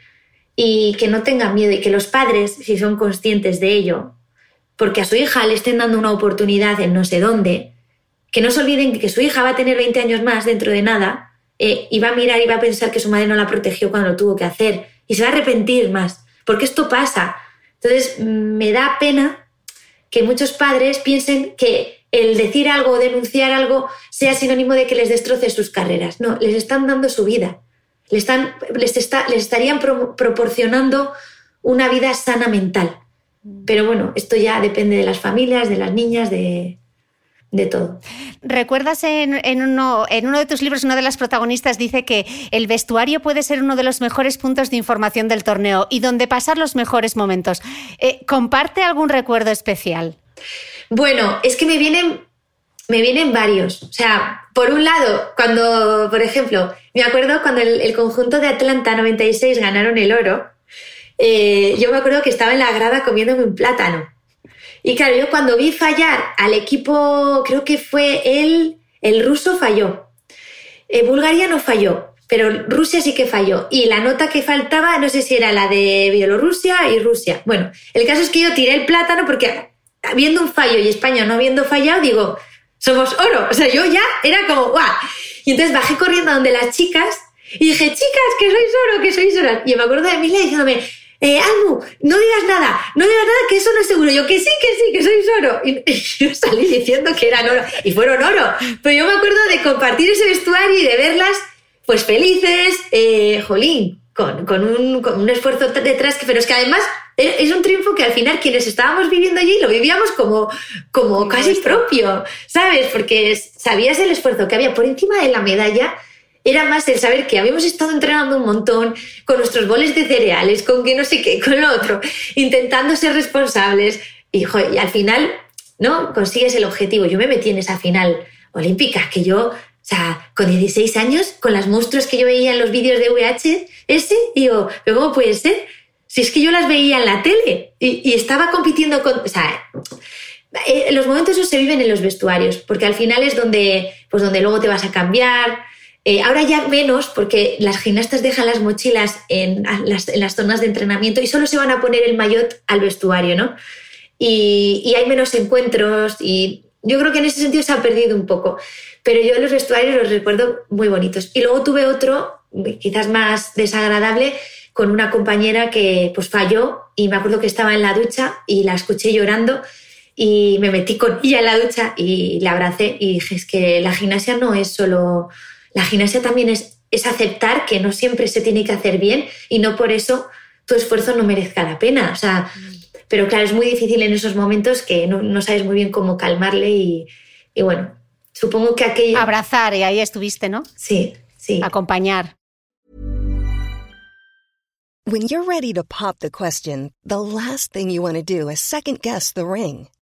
y que no tengan miedo y que los padres, si son conscientes de ello, porque a su hija le estén dando una oportunidad en no sé dónde, que no se olviden que su hija va a tener 20 años más dentro de nada eh, y va a mirar y va a pensar que su madre no la protegió cuando lo tuvo que hacer y se va a arrepentir más, porque esto pasa. Entonces, me da pena que muchos padres piensen que el decir algo o denunciar algo sea sinónimo de que les destroce sus carreras. No, les están dando su vida. Les, están, les, está, les estarían proporcionando una vida sana mental. Pero bueno, esto ya depende de las familias, de las niñas, de, de todo. ¿Recuerdas en, uno, en, uno, de tus libros, una de las protagonistas dice que el vestuario puede ser uno de los mejores puntos de información del torneo y donde pasar los mejores momentos? Eh, ¿Comparte algún recuerdo especial? Bueno, es que me vienen, me vienen varios. O sea, por un lado, cuando, por ejemplo, me acuerdo cuando el, conjunto de Atlanta 96 ganaron el oro, eh, yo me acuerdo que estaba en la grada comiéndome un plátano. Y claro, yo cuando vi fallar al equipo, creo que fue él, el ruso falló. Eh, Bulgaria no falló, pero Rusia sí que falló. Y la nota que faltaba, no sé si era la de Bielorrusia y Rusia. Bueno, el caso es que yo tiré el plátano porque habiendo un fallo y España no habiendo fallado, digo, somos oro. O sea, yo ya era como, ¡guau! Y entonces bajé corriendo a donde las chicas y dije, chicas, que sois oro, que sois oro. Y me acuerdo de Emilia diciéndome, eh, Almu, no digas nada, no digas nada, que eso no es seguro. Yo, que sí, que sí, que sois oro. <laughs> Y, yo salí diciendo que eran oro. Y fueron oro. Pero yo me acuerdo de compartir ese vestuario y de verlas, pues felices, eh, jolín, con, con, un, con un esfuerzo detrás, pero es que además es un triunfo que al final quienes estábamos viviendo allí lo vivíamos como, como casi propio, ¿sabes? Porque sabías el esfuerzo que había por encima de la medalla. Era más el saber que habíamos estado entrenando un montón con nuestros boles de cereales, con que no sé qué, con lo otro, intentando ser responsables. Y, y al final, ¿no? Consigues el objetivo. Yo me metí en esa final olímpica, que yo, o sea, con 16 años, con las monstruos que yo veía en los vídeos de VHS, digo, ¿pero cómo puede ser? Si es que yo las veía en la tele y, estaba compitiendo con... O sea, eh, los momentos esos se viven en los vestuarios, porque al final es donde, pues donde luego te vas a cambiar. Eh, ahora ya menos, porque las gimnastas dejan las mochilas en las, zonas de entrenamiento y solo se van a poner el maillot al vestuario, ¿no? Y, y, hay menos encuentros y yo creo que en ese sentido se ha perdido un poco. Pero yo los vestuarios los recuerdo muy bonitos. Y luego tuve otro, quizás más desagradable, con una compañera que pues falló y me acuerdo que estaba en la ducha y la escuché llorando y me metí con ella en la ducha y la abracé y dije, es que la gimnasia no es solo, la gimnasia también es, es aceptar que no siempre se tiene que hacer bien y no por eso tu esfuerzo no merezca la pena. O sea, pero claro, es muy difícil en esos momentos que no, no sabes muy bien cómo calmarle y, y, bueno, supongo que aquello... Abrazar y ahí estuviste, ¿no? Sí, sí. Acompañar. When you're ready to pop the question, the last thing you want to do is second guess the ring.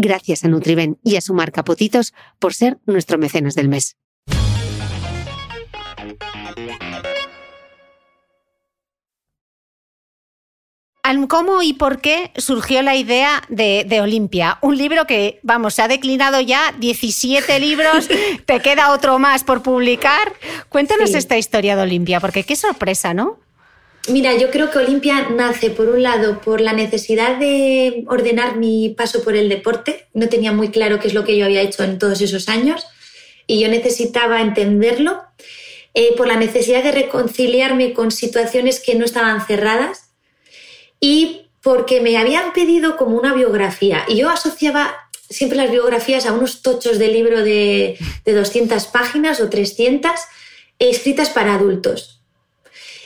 Gracias a Nutriben y a su marca Potitos por ser nuestro mecenas del mes. ¿Cómo y por qué surgió la idea de, Olimpia? Un libro que, vamos, se ha declinado ya 17 libros, <laughs> te queda otro más por publicar. Cuéntanos esta historia de Olimpia, porque qué sorpresa, ¿no? Mira, yo creo que Olimpia nace, por un lado, por la necesidad de ordenar mi paso por el deporte. No tenía muy claro qué es lo que yo había hecho en todos esos años y yo necesitaba entenderlo. Eh, por la necesidad de reconciliarme con situaciones que no estaban cerradas y porque me habían pedido como una biografía. Y yo asociaba siempre las biografías a unos tochos de libro de, de 200 páginas o 300 escritas para adultos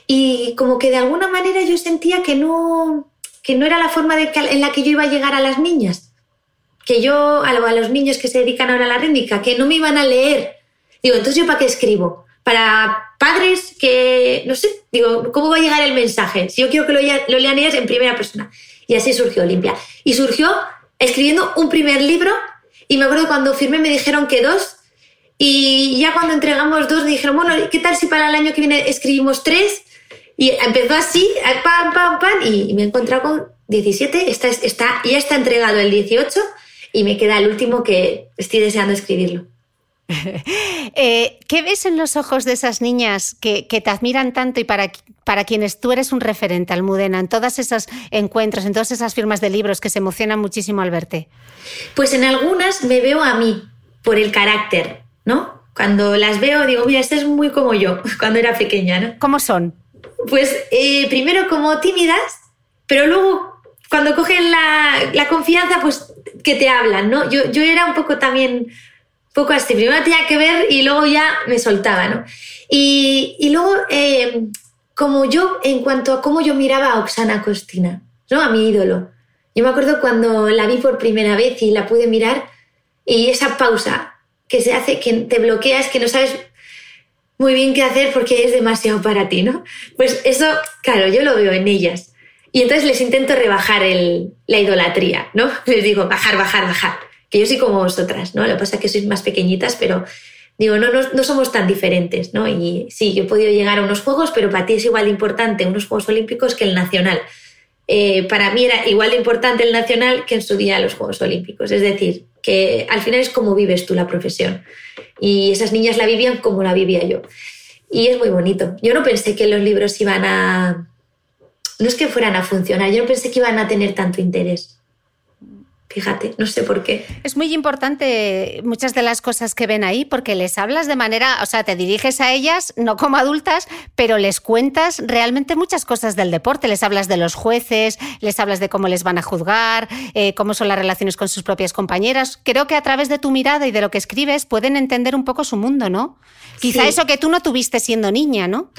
y como que de alguna manera yo sentía que no, que no era la forma de en la que yo iba a llegar a las niñas. Que yo, a, los niños que se dedican ahora a la rítmica, que no me iban a leer. Digo, entonces yo para qué escribo? Para padres que, no sé, digo, ¿cómo va a llegar el mensaje? Si yo quiero que lo, lo lean ellas en primera persona. Y así surgió Olimpia. Y surgió escribiendo un primer libro y me acuerdo cuando firmé me dijeron que dos y ya cuando entregamos dos dijeron, bueno, ¿qué tal si para el año que viene escribimos tres? Y empezó así, pam, pam, pam, y me he encontrado con 17, está, está, ya está entregado el 18 y me queda el último que estoy deseando escribirlo. <laughs> Eh, ¿Qué ves en los ojos de esas niñas que, te admiran tanto y para, para, quienes tú eres un referente, Almudena, en todos esos encuentros, en todas esas firmas de libros que se emocionan muchísimo al verte? Pues en algunas me veo a mí por el carácter, ¿no? Cuando las veo digo, mira, esta es muy como yo, <laughs> cuando era pequeña, ¿no? ¿Cómo son? Pues eh, primero como tímidas, pero luego cuando cogen la, confianza, pues que te hablan, ¿no? Yo, yo era un poco también, poco así, primero tenía que ver y luego ya me soltaba, ¿no? Y, y luego, eh, como yo, en cuanto a cómo yo miraba a Oksana Costina, ¿no? A mi ídolo. Yo me acuerdo cuando la vi por primera vez y la pude mirar y esa pausa que se hace, que te bloqueas, que no sabes muy bien qué hacer porque es demasiado para ti, ¿no? Pues eso, claro, yo lo veo en ellas. Y entonces les intento rebajar el, la idolatría, ¿no? <laughs> Les digo, bajar, bajar, bajar. Que yo soy como vosotras, ¿no? Lo que pasa es que sois más pequeñitas, pero digo, no, no, no, somos tan diferentes, ¿no? Y sí, yo he podido llegar a unos Juegos, pero para ti es igual de importante unos Juegos Olímpicos que el Nacional. Eh, para mí era igual de importante el Nacional que en su día los Juegos Olímpicos. Es decir, que al final es como vives tú la profesión. Y esas niñas la vivían como la vivía yo. Y es muy bonito. Yo no pensé que los libros iban a... No es que fueran a funcionar, yo no pensé que iban a tener tanto interés. Fíjate, no sé por qué. Es muy importante muchas de las cosas que ven ahí porque les hablas de manera, o sea, te diriges a ellas no como adultas, pero les cuentas realmente muchas cosas del deporte. Les hablas de los jueces, les hablas de cómo les van a juzgar, eh, cómo son las relaciones con sus propias compañeras. Creo que a través de tu mirada y de lo que escribes pueden entender un poco su mundo, ¿no? Quizá eso que tú no tuviste siendo niña, ¿no?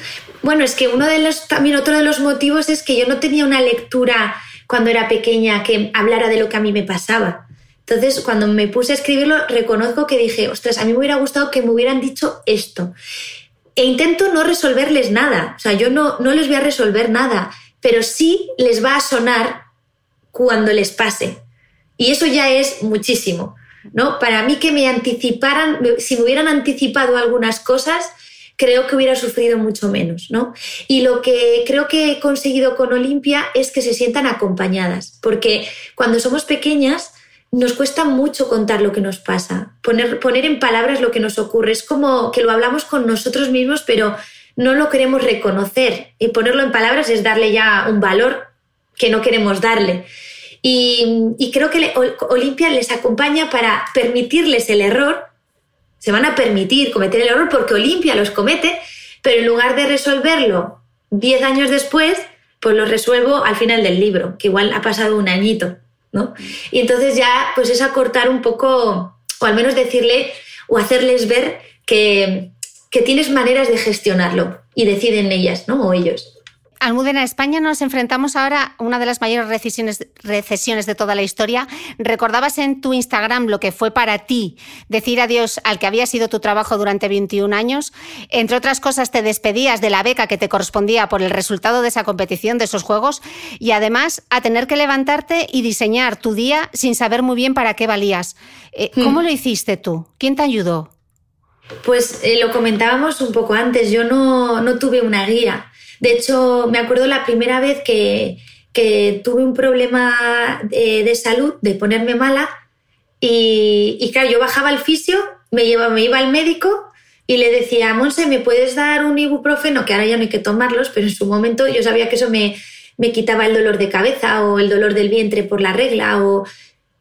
Bueno, es que uno de los, también otro de los motivos es que yo no tenía una lectura cuando era pequeña que hablara de lo que a mí me pasaba. Entonces, cuando me puse a escribirlo, reconozco que dije, ostras, a mí me hubiera gustado que me hubieran dicho esto. E intento no resolverles nada, o sea, yo no, no les voy a resolver nada, pero sí les va a sonar cuando les pase. Y eso ya es muchísimo, ¿no? Para mí que me anticiparan, si me hubieran anticipado algunas cosas, creo que hubiera sufrido mucho menos, ¿no? Y lo que creo que he conseguido con Olimpia es que se sientan acompañadas, porque cuando somos pequeñas nos cuesta mucho contar lo que nos pasa, poner, poner en palabras lo que nos ocurre. Es como que lo hablamos con nosotros mismos, pero no lo queremos reconocer. Y ponerlo en palabras es darle ya un valor que no queremos darle. Y, y creo que Olimpia les acompaña para permitirles el error se van a permitir cometer el error porque Olimpia los comete, pero en lugar de resolverlo 10 años después, pues lo resuelvo al final del libro, que igual ha pasado un añito, ¿no? Y entonces ya, pues es acortar un poco, o al menos decirle o hacerles ver que, que tienes maneras de gestionarlo y deciden ellas, ¿no? O ellos. Almudena, España nos enfrentamos ahora a una de las mayores recesiones, recesiones, de toda la historia. Recordabas en tu Instagram lo que fue para ti decir adiós al que había sido tu trabajo durante 21 años. Entre otras cosas, te despedías de la beca que te correspondía por el resultado de esa competición, de esos juegos, y además a tener que levantarte y diseñar tu día sin saber muy bien para qué valías. Eh, ¿Cómo hmm. lo hiciste tú? ¿Quién te ayudó? Pues eh, lo comentábamos un poco antes, yo no, no tuve una guía. De hecho, me acuerdo la primera vez que, tuve un problema de, salud, de ponerme mala, y, claro, yo bajaba al fisio, me, iba al médico y le decía, Monse, ¿me puedes dar un ibuprofeno? Que ahora ya no hay que tomarlos, pero en su momento yo sabía que eso me, quitaba el dolor de cabeza o el dolor del vientre por la regla.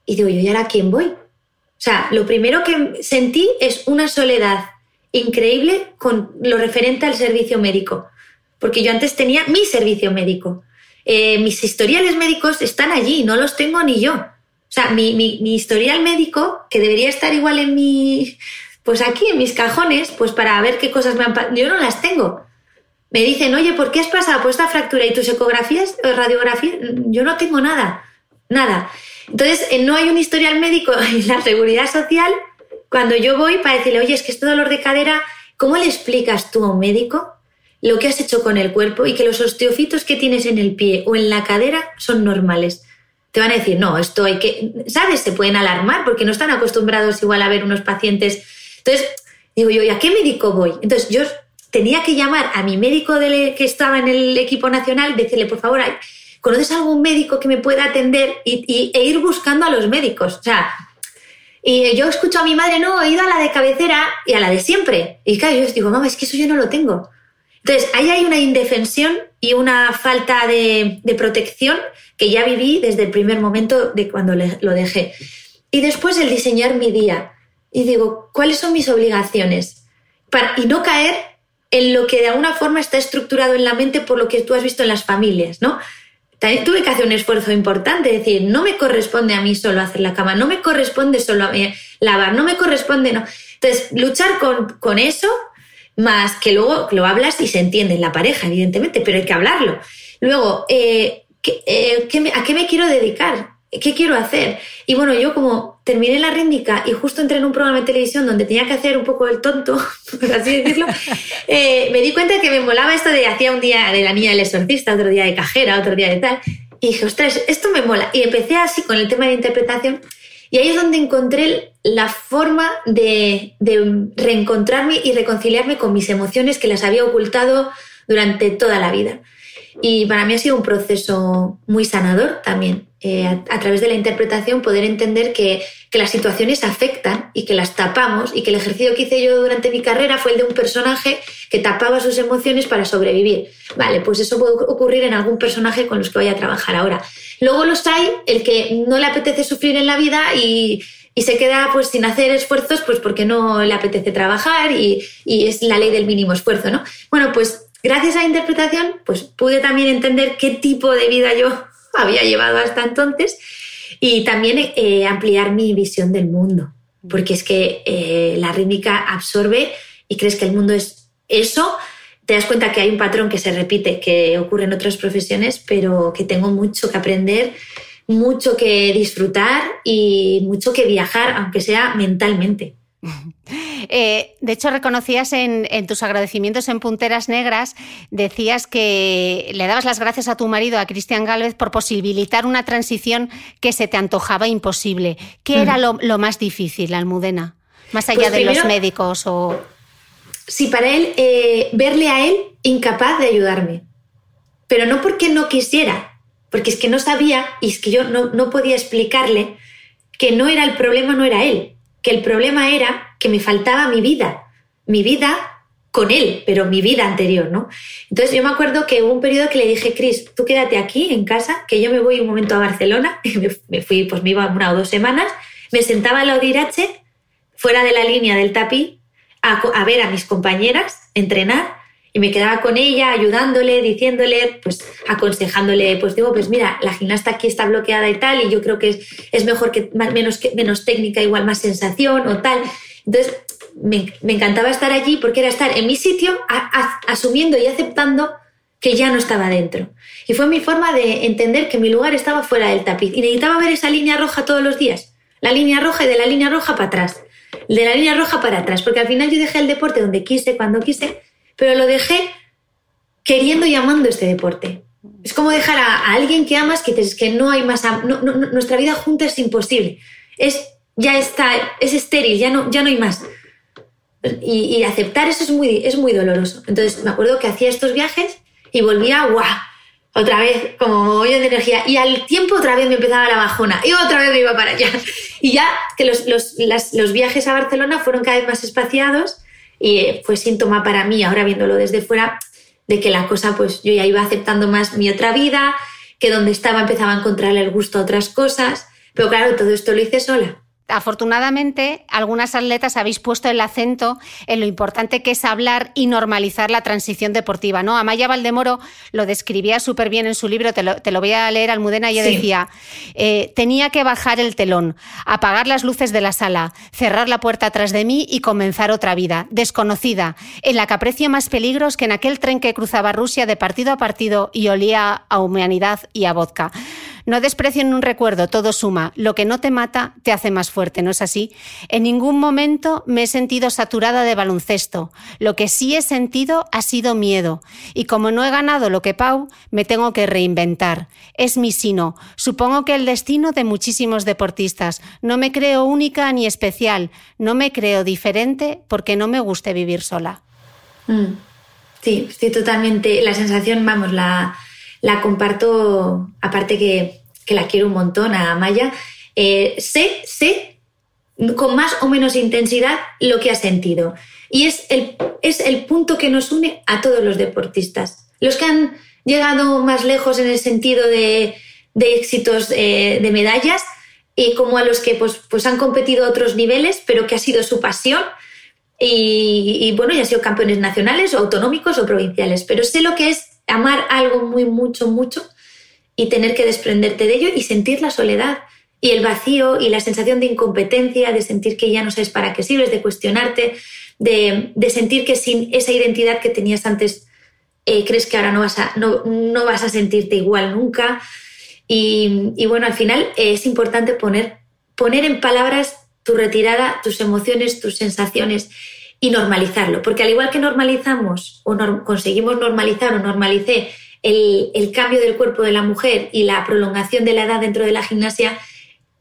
Y digo, yo, ¿y ahora quién voy? O sea, lo primero que sentí es una soledad increíble con lo referente al servicio médico porque yo antes tenía mi servicio médico. Eh, mis historiales médicos están allí, no los tengo ni yo. O sea, mi, mi, historial médico, que debería estar igual en mi, pues aquí en mis cajones, pues para ver qué cosas me han pasado, yo no las tengo. Me dicen, oye, ¿por qué has pasado por esta fractura y tus ecografías o radiografías? Yo no tengo nada, nada. Entonces, eh, no hay un historial médico <laughs> en la seguridad social cuando yo voy para decirle, oye, es que este dolor de cadera, ¿cómo le explicas tú a un médico lo que has hecho con el cuerpo y que los osteofitos que tienes en el pie o en la cadera son normales. Te van a decir, no, esto hay que, ¿sabes? Se pueden alarmar porque no están acostumbrados igual a ver unos pacientes. Entonces, digo yo, ¿y a qué médico voy? Entonces, yo tenía que llamar a mi médico que estaba en el equipo nacional, decirle, por favor, ¿conoces algún médico que me pueda atender? Y, e ir buscando a los médicos. O sea, y yo escucho a mi madre, no, he ido a la de cabecera y a la de siempre. Y claro, yo digo, mamá, es que eso yo no lo tengo. Entonces, ahí hay una indefensión y una falta de, protección que ya viví desde el primer momento de cuando lo dejé. Y después el diseñar mi día. Y digo, ¿cuáles son mis obligaciones? Para, y no caer en lo que de alguna forma está estructurado en la mente por lo que tú has visto en las familias, ¿no? también tuve que hacer un esfuerzo importante, es decir, no me corresponde a mí solo hacer la cama, no me corresponde solo a mí lavar, no me corresponde, no. Entonces, luchar con, con eso, más que luego lo hablas y se entiende en la pareja, evidentemente, pero hay que hablarlo. Luego, eh, eh, ¿a qué me quiero dedicar? ¿Qué quiero hacer? Y bueno, yo como terminé la rítmica y justo entré en un programa de televisión donde tenía que hacer un poco el tonto, <laughs> por así decirlo, <laughs> eh, me di cuenta que me molaba esto de hacía un día de la niña del exorcista, otro día de cajera, otro día de tal. Y dije, ostras, esto me mola. Y empecé así con el tema de interpretación. Y ahí es donde encontré la forma de, de reencontrarme y reconciliarme con mis emociones que las había ocultado durante toda la vida. Y para mí ha sido un proceso muy sanador también, eh, a, través de la interpretación poder entender que, que, las situaciones afectan y que las tapamos y que el ejercicio que hice yo durante mi carrera fue el de un personaje que tapaba sus emociones para sobrevivir. Vale, pues eso puede ocurrir en algún personaje con los que voy a trabajar ahora. Luego los hay, el que no le apetece sufrir en la vida y, y se queda pues sin hacer esfuerzos pues porque no le apetece trabajar y, y es la ley del mínimo esfuerzo, ¿no? Bueno, pues Gracias a la interpretación, pues pude también entender qué tipo de vida yo <laughs> había llevado hasta entonces y también eh, ampliar mi visión del mundo, porque es que eh, la rítmica absorbe y crees que el mundo es eso, te das cuenta que hay un patrón que se repite, que ocurre en otras profesiones, pero que tengo mucho que aprender, mucho que disfrutar y mucho que viajar, aunque sea mentalmente. <laughs> Eh, de hecho, reconocías en, tus agradecimientos en Punteras Negras, decías que le dabas las gracias a tu marido, a Cristian Gálvez, por posibilitar una transición que se te antojaba imposible. ¿Qué era lo, más difícil, Almudena? Más allá pues de los médicos o... Sí, para él, eh, verle a él incapaz de ayudarme. Pero no porque no quisiera, porque es que no sabía y es que yo no, no podía explicarle que no era el problema, no era él, que el problema era que me faltaba mi vida, mi vida con él, pero mi vida anterior, ¿no? Entonces yo me acuerdo que hubo un periodo que le dije, Cris, tú quédate aquí en casa, que yo me voy un momento a Barcelona, <laughs> me fui, pues me iba una o dos semanas, me sentaba a la Odirache, fuera de la línea del tapiz, a, a ver a mis compañeras entrenar y me quedaba con ella ayudándole, diciéndole, pues aconsejándole, pues digo, pues mira, la gimnasta aquí está bloqueada y tal, y yo creo que es, mejor que menos, menos técnica, igual más sensación o tal. Entonces, me, me encantaba estar allí porque era estar en mi sitio asumiendo y aceptando que ya no estaba dentro. Y fue mi forma de entender que mi lugar estaba fuera del tapiz y necesitaba ver esa línea roja todos los días. La línea roja y de la línea roja para atrás. De la línea roja para atrás, porque al final yo dejé el deporte donde quise, cuando quise, pero lo dejé queriendo y amando este deporte. Es como dejar a, alguien que amas que dices que no hay más, nuestra vida junta es imposible. Es ya está, es estéril, ya no, ya no hay más. Y, aceptar eso es muy, es muy doloroso. Entonces me acuerdo que hacía estos viajes y volvía, ¡guau! Otra vez, como hoyo de energía. Y al tiempo otra vez me empezaba la bajona. Y otra vez me iba para allá. Y ya que los, los, los viajes a Barcelona fueron cada vez más espaciados y fue síntoma para mí, ahora viéndolo desde fuera, de que la cosa, pues yo ya iba aceptando más mi otra vida, que donde estaba empezaba a encontrarle el gusto a otras cosas. Pero claro, todo esto lo hice sola. Afortunadamente, algunas atletas habéis puesto el acento en lo importante que es hablar y normalizar la transición deportiva. ¿no? Amaya Valdemoro lo describía súper bien en su libro, te lo, voy a leer, Almudena, y decía, eh, tenía que bajar el telón, apagar las luces de la sala, cerrar la puerta atrás de mí y comenzar otra vida, desconocida, en la que aprecio más peligros que en aquel tren que cruzaba Rusia de partido a partido y olía a humanidad y a vodka. No desprecien un recuerdo, todo suma. Lo que no te mata te hace más fuerte, ¿no es así? En ningún momento me he sentido saturada de baloncesto. Lo que sí he sentido ha sido miedo. Y como no he ganado lo que Pau, me tengo que reinventar. Es mi sino. Supongo que el destino de muchísimos deportistas. No me creo única ni especial. No me creo diferente porque no me guste vivir sola. Mm. Sí, estoy totalmente. La sensación, vamos, la la comparto, aparte que, la quiero un montón a Maya, eh, sé, sé con más o menos intensidad lo que ha sentido. Y es el, es el punto que nos une a todos los deportistas. Los que han llegado más lejos en el sentido de, éxitos eh, de medallas, y como a los que pues, pues han competido a otros niveles, pero que ha sido su pasión. Y, y, bueno, ya han sido campeones nacionales o autonómicos o provinciales. Pero sé lo que es amar algo muy, mucho, mucho y tener que desprenderte de ello y sentir la soledad y el vacío y la sensación de incompetencia, de sentir que ya no sabes para qué sirves, de cuestionarte, de, sentir que sin esa identidad que tenías antes eh, crees que ahora no vas, a, no, no vas a sentirte igual nunca. Y, y, bueno, al final es importante poner, poner en palabras tu retirada, tus emociones, tus sensaciones y normalizarlo. Porque al igual que normalizamos o conseguimos normalizar o normalicé el, el, cambio del cuerpo de la mujer y la prolongación de la edad dentro de la gimnasia,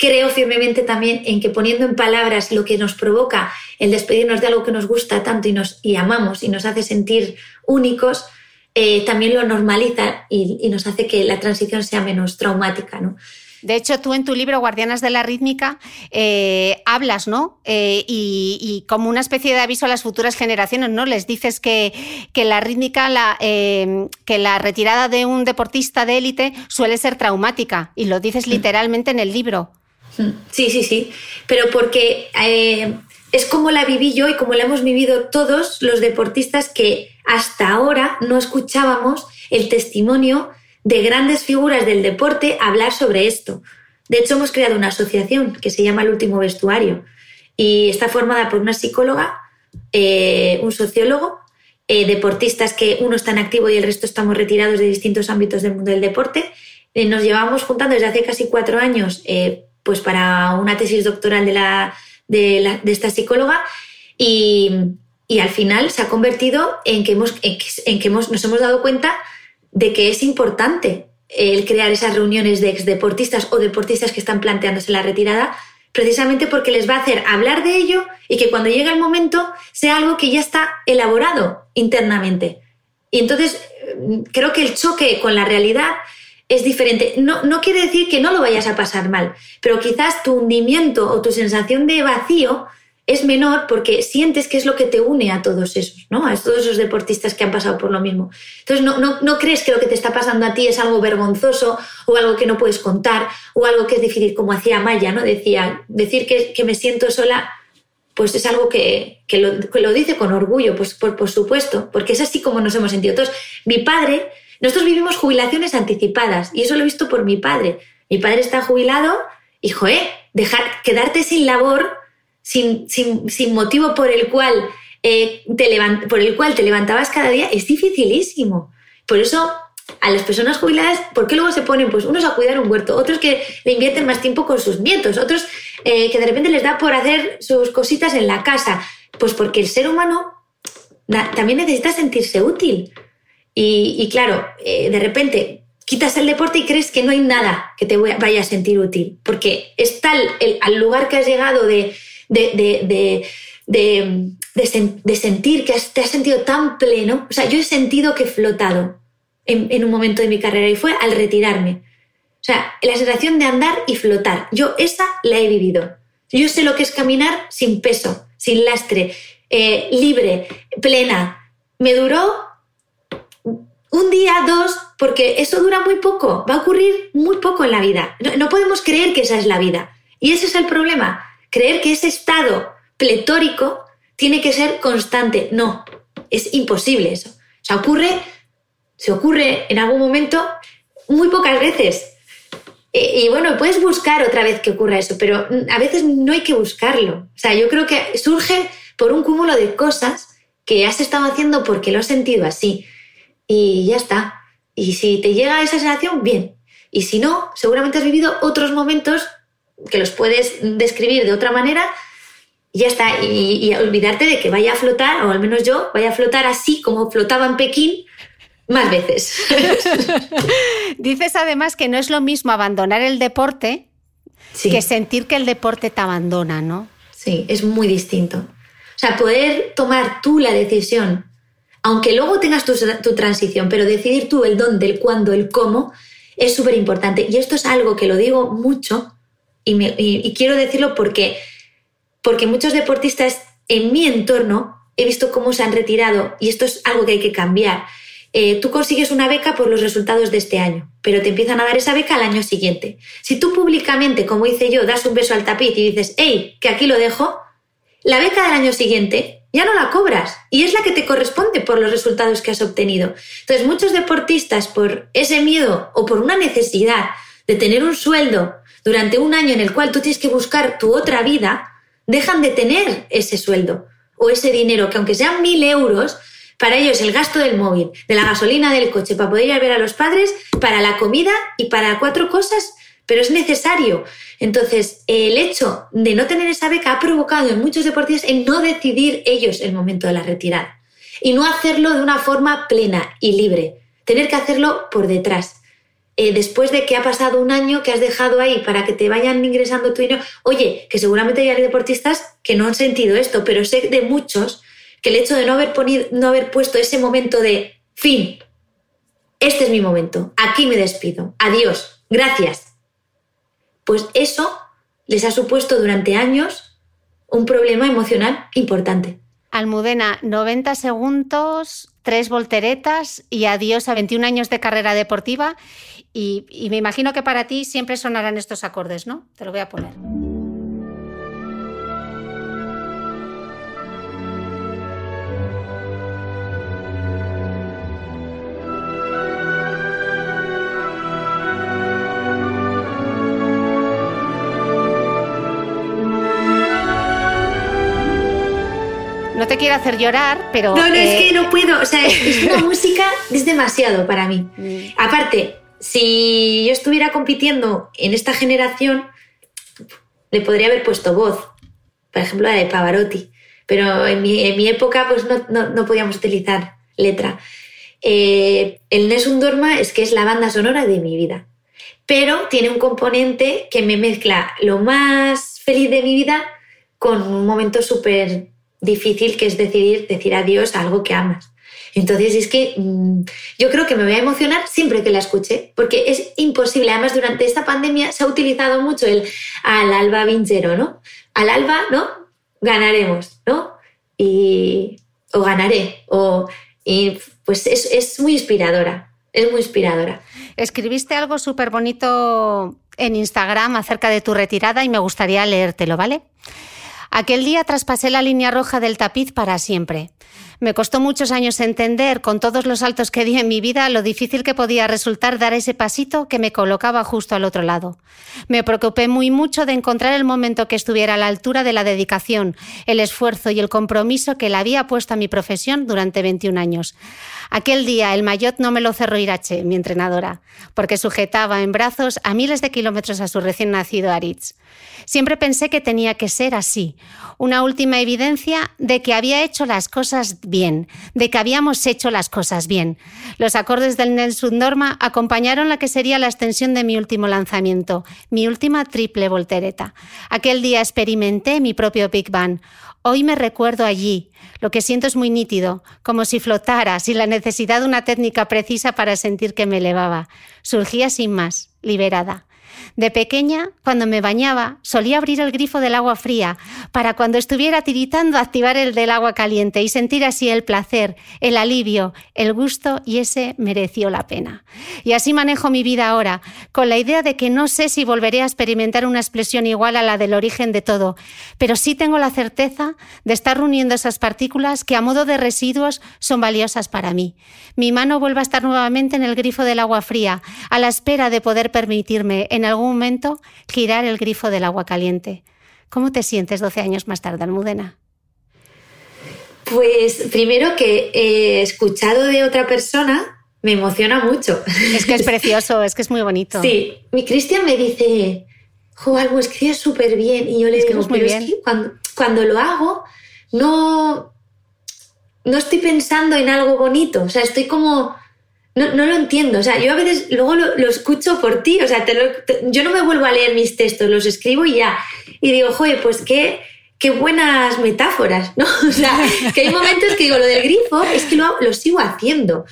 creo firmemente también en que poniendo en palabras lo que nos provoca el despedirnos de algo que nos gusta tanto y, nos, y amamos y nos hace sentir únicos, eh, también lo normaliza y, y, nos hace que la transición sea menos traumática. ¿no? De hecho, tú en tu libro Guardianas de la Rítmica eh, hablas, ¿no? Eh, y, como una especie de aviso a las futuras generaciones, ¿no? Les dices que, que la rítmica, la, eh, que la retirada de un deportista de élite suele ser traumática, y lo dices mm. literalmente en el libro. Sí, sí, sí. Pero porque es como la viví yo y como la hemos vivido todos los deportistas que hasta ahora no escuchábamos el testimonio de grandes figuras del deporte hablar sobre esto. De hecho, hemos creado una asociación que se llama El Último Vestuario y está formada por una psicóloga, eh, un sociólogo, eh, deportistas que uno está en activo y el resto estamos retirados de distintos ámbitos del mundo del deporte. Eh, nos llevamos juntando desde hace casi cuatro años pues para una tesis doctoral de, la, de, esta psicóloga y, al final se ha convertido en que, hemos, en que hemos, nos hemos dado cuenta de que es importante el crear esas reuniones de exdeportistas o deportistas que están planteándose la retirada, precisamente porque les va a hacer hablar de ello y que cuando llegue el momento sea algo que ya está elaborado internamente. Y entonces creo que el choque con la realidad es diferente. No, no quiere decir que no lo vayas a pasar mal, pero quizás tu hundimiento o tu sensación de vacío es menor porque sientes que es lo que te une a todos esos, ¿no? A todos esos deportistas que han pasado por lo mismo. Entonces, no, no, no, crees que lo que te está pasando a ti es algo vergonzoso o algo que no puedes contar o algo que es difícil, como hacía Maya, ¿no? Decía, decir que, que me siento sola, pues es algo que, que, lo, que lo, dice con orgullo, pues por, por, supuesto, porque es así como nos hemos sentido. Entonces, mi padre, nosotros vivimos jubilaciones anticipadas y eso lo he visto por mi padre. Mi padre está jubilado y, joder, dejar, quedarte sin labor sin, sin, motivo por el, cual, eh, te por el cual te levantabas cada día es dificilísimo. Por eso a las personas jubiladas, ¿por qué luego se ponen? Pues unos a cuidar un huerto, otros que le invierten más tiempo con sus nietos, otros eh, que de repente les da por hacer sus cositas en la casa. Pues porque el ser humano también necesita sentirse útil. Y, claro, eh, de repente quitas el deporte y crees que no hay nada que te vaya a sentir útil, porque es tal el, al lugar que has llegado de, de, de, sentir que te has sentido tan pleno. O sea, yo he sentido que he flotado en, un momento de mi carrera y fue al retirarme. O sea, la sensación de andar y flotar. Yo esa la he vivido. Yo sé lo que es caminar sin peso, sin lastre, eh, libre, plena. Me duró un día, dos, porque eso dura muy poco, va a ocurrir muy poco en la vida. no, podemos creer que esa es la vida. Y ese es el problema creer que ese estado pletórico tiene que ser constante. No, es imposible eso. O sea, ocurre, se ocurre en algún momento muy pocas veces. Y, bueno, puedes buscar otra vez que ocurra eso, pero a veces no hay que buscarlo. O sea, yo creo que surge por un cúmulo de cosas que has estado haciendo porque lo has sentido así. Y ya está. Y si te llega esa sensación, bien. Y si no, seguramente has vivido otros momentos que los puedes describir de otra manera y ya está. Y, olvidarte de que vaya a flotar, o al menos yo, vaya a flotar así como flotaba en Pekín más veces. <laughs> Dices además que no es lo mismo abandonar el deporte que sentir que el deporte te abandona, ¿no? Sí, es muy distinto. O sea, poder tomar tú la decisión, aunque luego tengas tu, tu transición, pero decidir tú el dónde, el cuándo, el cómo, es súper importante. Y esto es algo que lo digo mucho y, quiero decirlo porque, porque muchos deportistas en mi entorno he visto cómo se han retirado y esto es algo que hay que cambiar. Eh, tú consigues una beca por los resultados de este año, pero te empiezan a dar esa beca al año siguiente. Si tú públicamente, como hice yo, das un beso al tapiz y dices, hey, que aquí lo dejo, la beca del año siguiente ya no la cobras y es la que te corresponde por los resultados que has obtenido. Entonces, muchos deportistas por ese miedo o por una necesidad de tener un sueldo durante un año en el cual tú tienes que buscar tu otra vida, dejan de tener ese sueldo o ese dinero, que aunque sean mil euros, para ellos el gasto del móvil, de la gasolina del coche, para poder ir a ver a los padres, para la comida y para cuatro cosas, pero es necesario. Entonces, el hecho de no tener esa beca ha provocado en muchos deportistas el no decidir ellos el momento de la retirada y no hacerlo de una forma plena y libre, tener que hacerlo por detrás. Eh, después de que ha pasado un año que has dejado ahí para que te vayan ingresando tu dinero, oye, que seguramente hay deportistas que no han sentido esto, pero sé de muchos que el hecho de no haber, no haber puesto ese momento de fin, este es mi momento, aquí me despido, adiós, gracias, pues eso les ha supuesto durante años un problema emocional importante. Almudena, 90 segundos, tres volteretas y adiós a 21 años de carrera deportiva. Y, y me imagino que para ti siempre sonarán estos acordes, ¿no? Te lo voy a poner. No te quiero hacer llorar, pero... No, no, es que no puedo. O sea, es, una <laughs> música, es demasiado para mí. Mm. Aparte, si yo estuviera compitiendo en esta generación, le podría haber puesto voz. Por ejemplo, la de Pavarotti. Pero en mi, época, pues no, podíamos utilizar letra. Eh, el Nessun Dorma es que es la banda sonora de mi vida. Pero tiene un componente que me mezcla lo más feliz de mi vida con un momento súper difícil que es decidir decir adiós a algo que amas. Entonces es que mm, yo creo que me voy a emocionar siempre que la escuche, porque es imposible. Además, durante esta pandemia se ha utilizado mucho el al alba vinchero, ¿no? Al alba, ¿no? Ganaremos, ¿no? Y, o ganaré, o, y pues es, es muy inspiradora, es muy inspiradora. Escribiste algo súper bonito en Instagram acerca de tu retirada y me gustaría leértelo, ¿vale? Aquel día traspasé la línea roja del tapiz para siempre. Me costó muchos años entender, con todos los saltos que di en mi vida, lo difícil que podía resultar dar ese pasito que me colocaba justo al otro lado. Me preocupé muy mucho de encontrar el momento que estuviera a la altura de la dedicación, el esfuerzo y el compromiso que le había puesto a mi profesión durante 21 años. Aquel día el maillot no me lo cerró Irache, mi entrenadora, porque sujetaba en brazos a miles de kilómetros a su recién nacido Aritz. Siempre pensé que tenía que ser así, una última evidencia de que había hecho las cosas bien, de que habíamos hecho las cosas bien. Los acordes del Nelson Norma acompañaron la que sería la extensión de mi último lanzamiento, mi última triple voltereta. Aquel día experimenté mi propio Big Bang. Hoy me recuerdo allí. Lo que siento es muy nítido, como si flotara, sin la necesidad de una técnica precisa para sentir que me elevaba. Surgía sin más, liberada. De pequeña, cuando me bañaba, solía abrir el grifo del agua fría para cuando estuviera tiritando activar el del agua caliente y sentir así el placer, el alivio, el gusto y ese mereció la pena. Y así manejo mi vida ahora, con la idea de que no sé si volveré a experimentar una expresión igual a la del origen de todo, pero sí tengo la certeza de estar reuniendo esas partículas que a modo de residuos son valiosas para mí. Mi mano vuelve a estar nuevamente en el grifo del agua fría, a la espera de poder permitirme en algún momento girar el grifo del agua caliente. ¿Cómo te sientes 12 años más tarde, Almudena? Pues primero que he escuchado de otra persona me emociona mucho. Es que es <laughs> precioso, es que es muy bonito. Sí, mi Cristian me dice, jo, algo escribes súper bien. Y yo le digo, muy bien. cuando, cuando, lo hago, no, no estoy pensando en algo bonito. O sea, estoy como no, no, lo entiendo. O sea, yo a veces luego lo, escucho por ti. O sea, yo no me vuelvo a leer mis textos, los escribo y ya. Y digo, joder, pues qué, qué buenas metáforas, ¿no? <laughs> O sea, que hay momentos que digo, lo del grifo es que lo, lo sigo haciendo.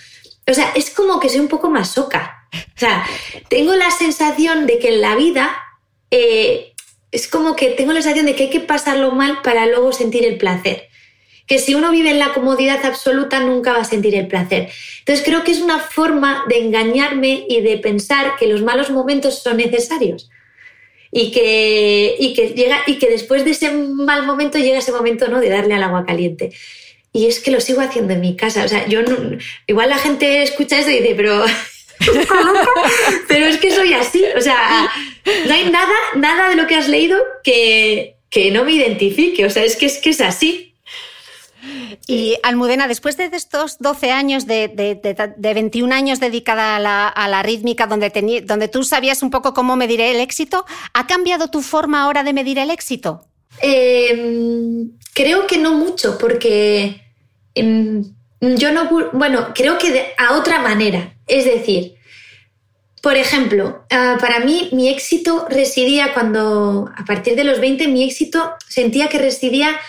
O sea, es como que soy un poco masoca. O sea, tengo la sensación de que en la vida eh, es como que tengo la sensación de que hay que pasarlo mal para luego sentir el placer que si uno vive en la comodidad absoluta nunca va a sentir el placer. Entonces creo que es una forma de engañarme y de pensar que los malos momentos son necesarios. y que, y que, llega, y que después de ese mal momento llega ese momento ¿no? de darle al agua caliente. Y es que lo sigo haciendo en mi casa. O sea, yo igual la gente escucha esto y dice, pero <laughs> pero es que soy así. O sea, no hay nada, nada de lo que has leído que, que no me identifique. O sea, es que es, que es así. Y Almudena, después de estos 12 años, de, de, 21 años dedicada a la, a la rítmica, donde, donde tú sabías un poco cómo medir el éxito, ¿ha cambiado tu forma ahora de medir el éxito? Em, creo que no mucho, porque em, yo no, bueno, creo que a otra manera. Es decir, por ejemplo, ah, para mí mi éxito residía cuando, a partir de los 20, mi éxito sentía que residía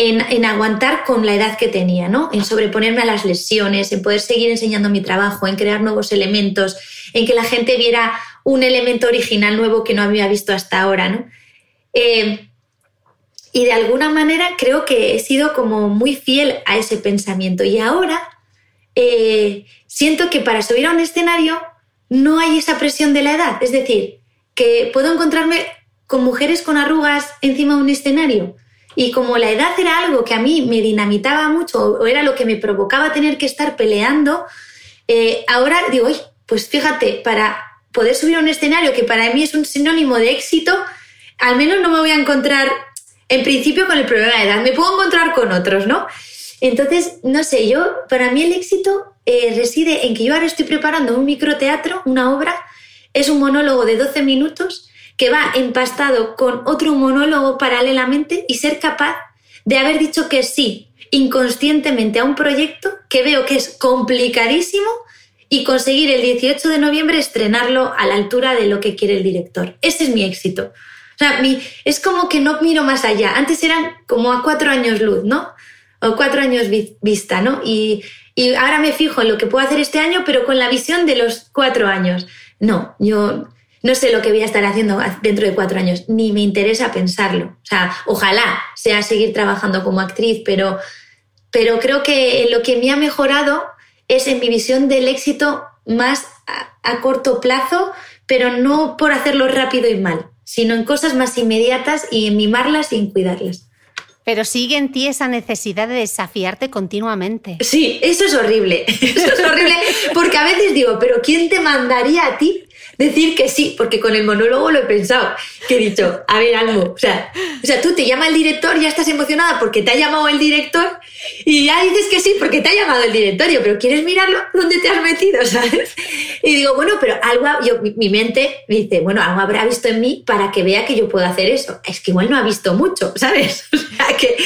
en, aguantar con la edad que tenía, ¿no? En sobreponerme a las lesiones, en poder seguir enseñando mi trabajo, en crear nuevos elementos, en que la gente viera un elemento original nuevo que no había visto hasta ahora, ¿no? Eh, y de alguna manera creo que he sido como muy fiel a ese pensamiento. Y ahora eh, siento que para subir a un escenario no hay esa presión de la edad. Es decir, que puedo encontrarme con mujeres con arrugas encima de un escenario y como la edad era algo que a mí me dinamitaba mucho o era lo que me provocaba tener que estar peleando, eh, ahora digo, pues fíjate, para poder subir a un escenario que para mí es un sinónimo de éxito, al menos no me voy a encontrar en principio con el problema de edad, me puedo encontrar con otros, ¿no? Entonces, no sé, yo, para mí el éxito eh, reside en que yo ahora estoy preparando un microteatro, una obra, es un monólogo de 12 minutos que va empastado con otro monólogo paralelamente y ser capaz de haber dicho que sí inconscientemente a un proyecto que veo que es complicadísimo y conseguir el 18 de noviembre estrenarlo a la altura de lo que quiere el director. Ese es mi éxito. O sea, mi, es como que no miro más allá. Antes eran como a cuatro años luz, ¿no? O cuatro años vista, ¿no? Y, y ahora me fijo en lo que puedo hacer este año, pero con la visión de los cuatro años. No, yo no sé lo que voy a estar haciendo dentro de cuatro años, ni me interesa pensarlo. O sea, ojalá sea seguir trabajando como actriz, pero, pero creo que lo que me ha mejorado es en mi visión del éxito más a, corto plazo, pero no por hacerlo rápido y mal, sino en cosas más inmediatas y en mimarlas y en cuidarlas. Pero sigue en ti esa necesidad de desafiarte continuamente. Sí, eso es horrible. <laughs> Eso es horrible porque a veces digo, pero ¿quién te mandaría a ti decir que sí, porque con el monólogo lo he pensado, que he dicho, a ver, algo, o sea, o sea, tú te llama el director, ya estás emocionada porque te ha llamado el director y ya dices que sí porque te ha llamado el directorio, pero ¿quieres mirarlo dónde te has metido, <laughs> sabes? Y digo, bueno, pero algo, yo, mi, mente dice, bueno, algo habrá visto en mí para que vea que yo puedo hacer eso. Es que igual no ha visto mucho, <laughs> ¿sabes? O sea, que,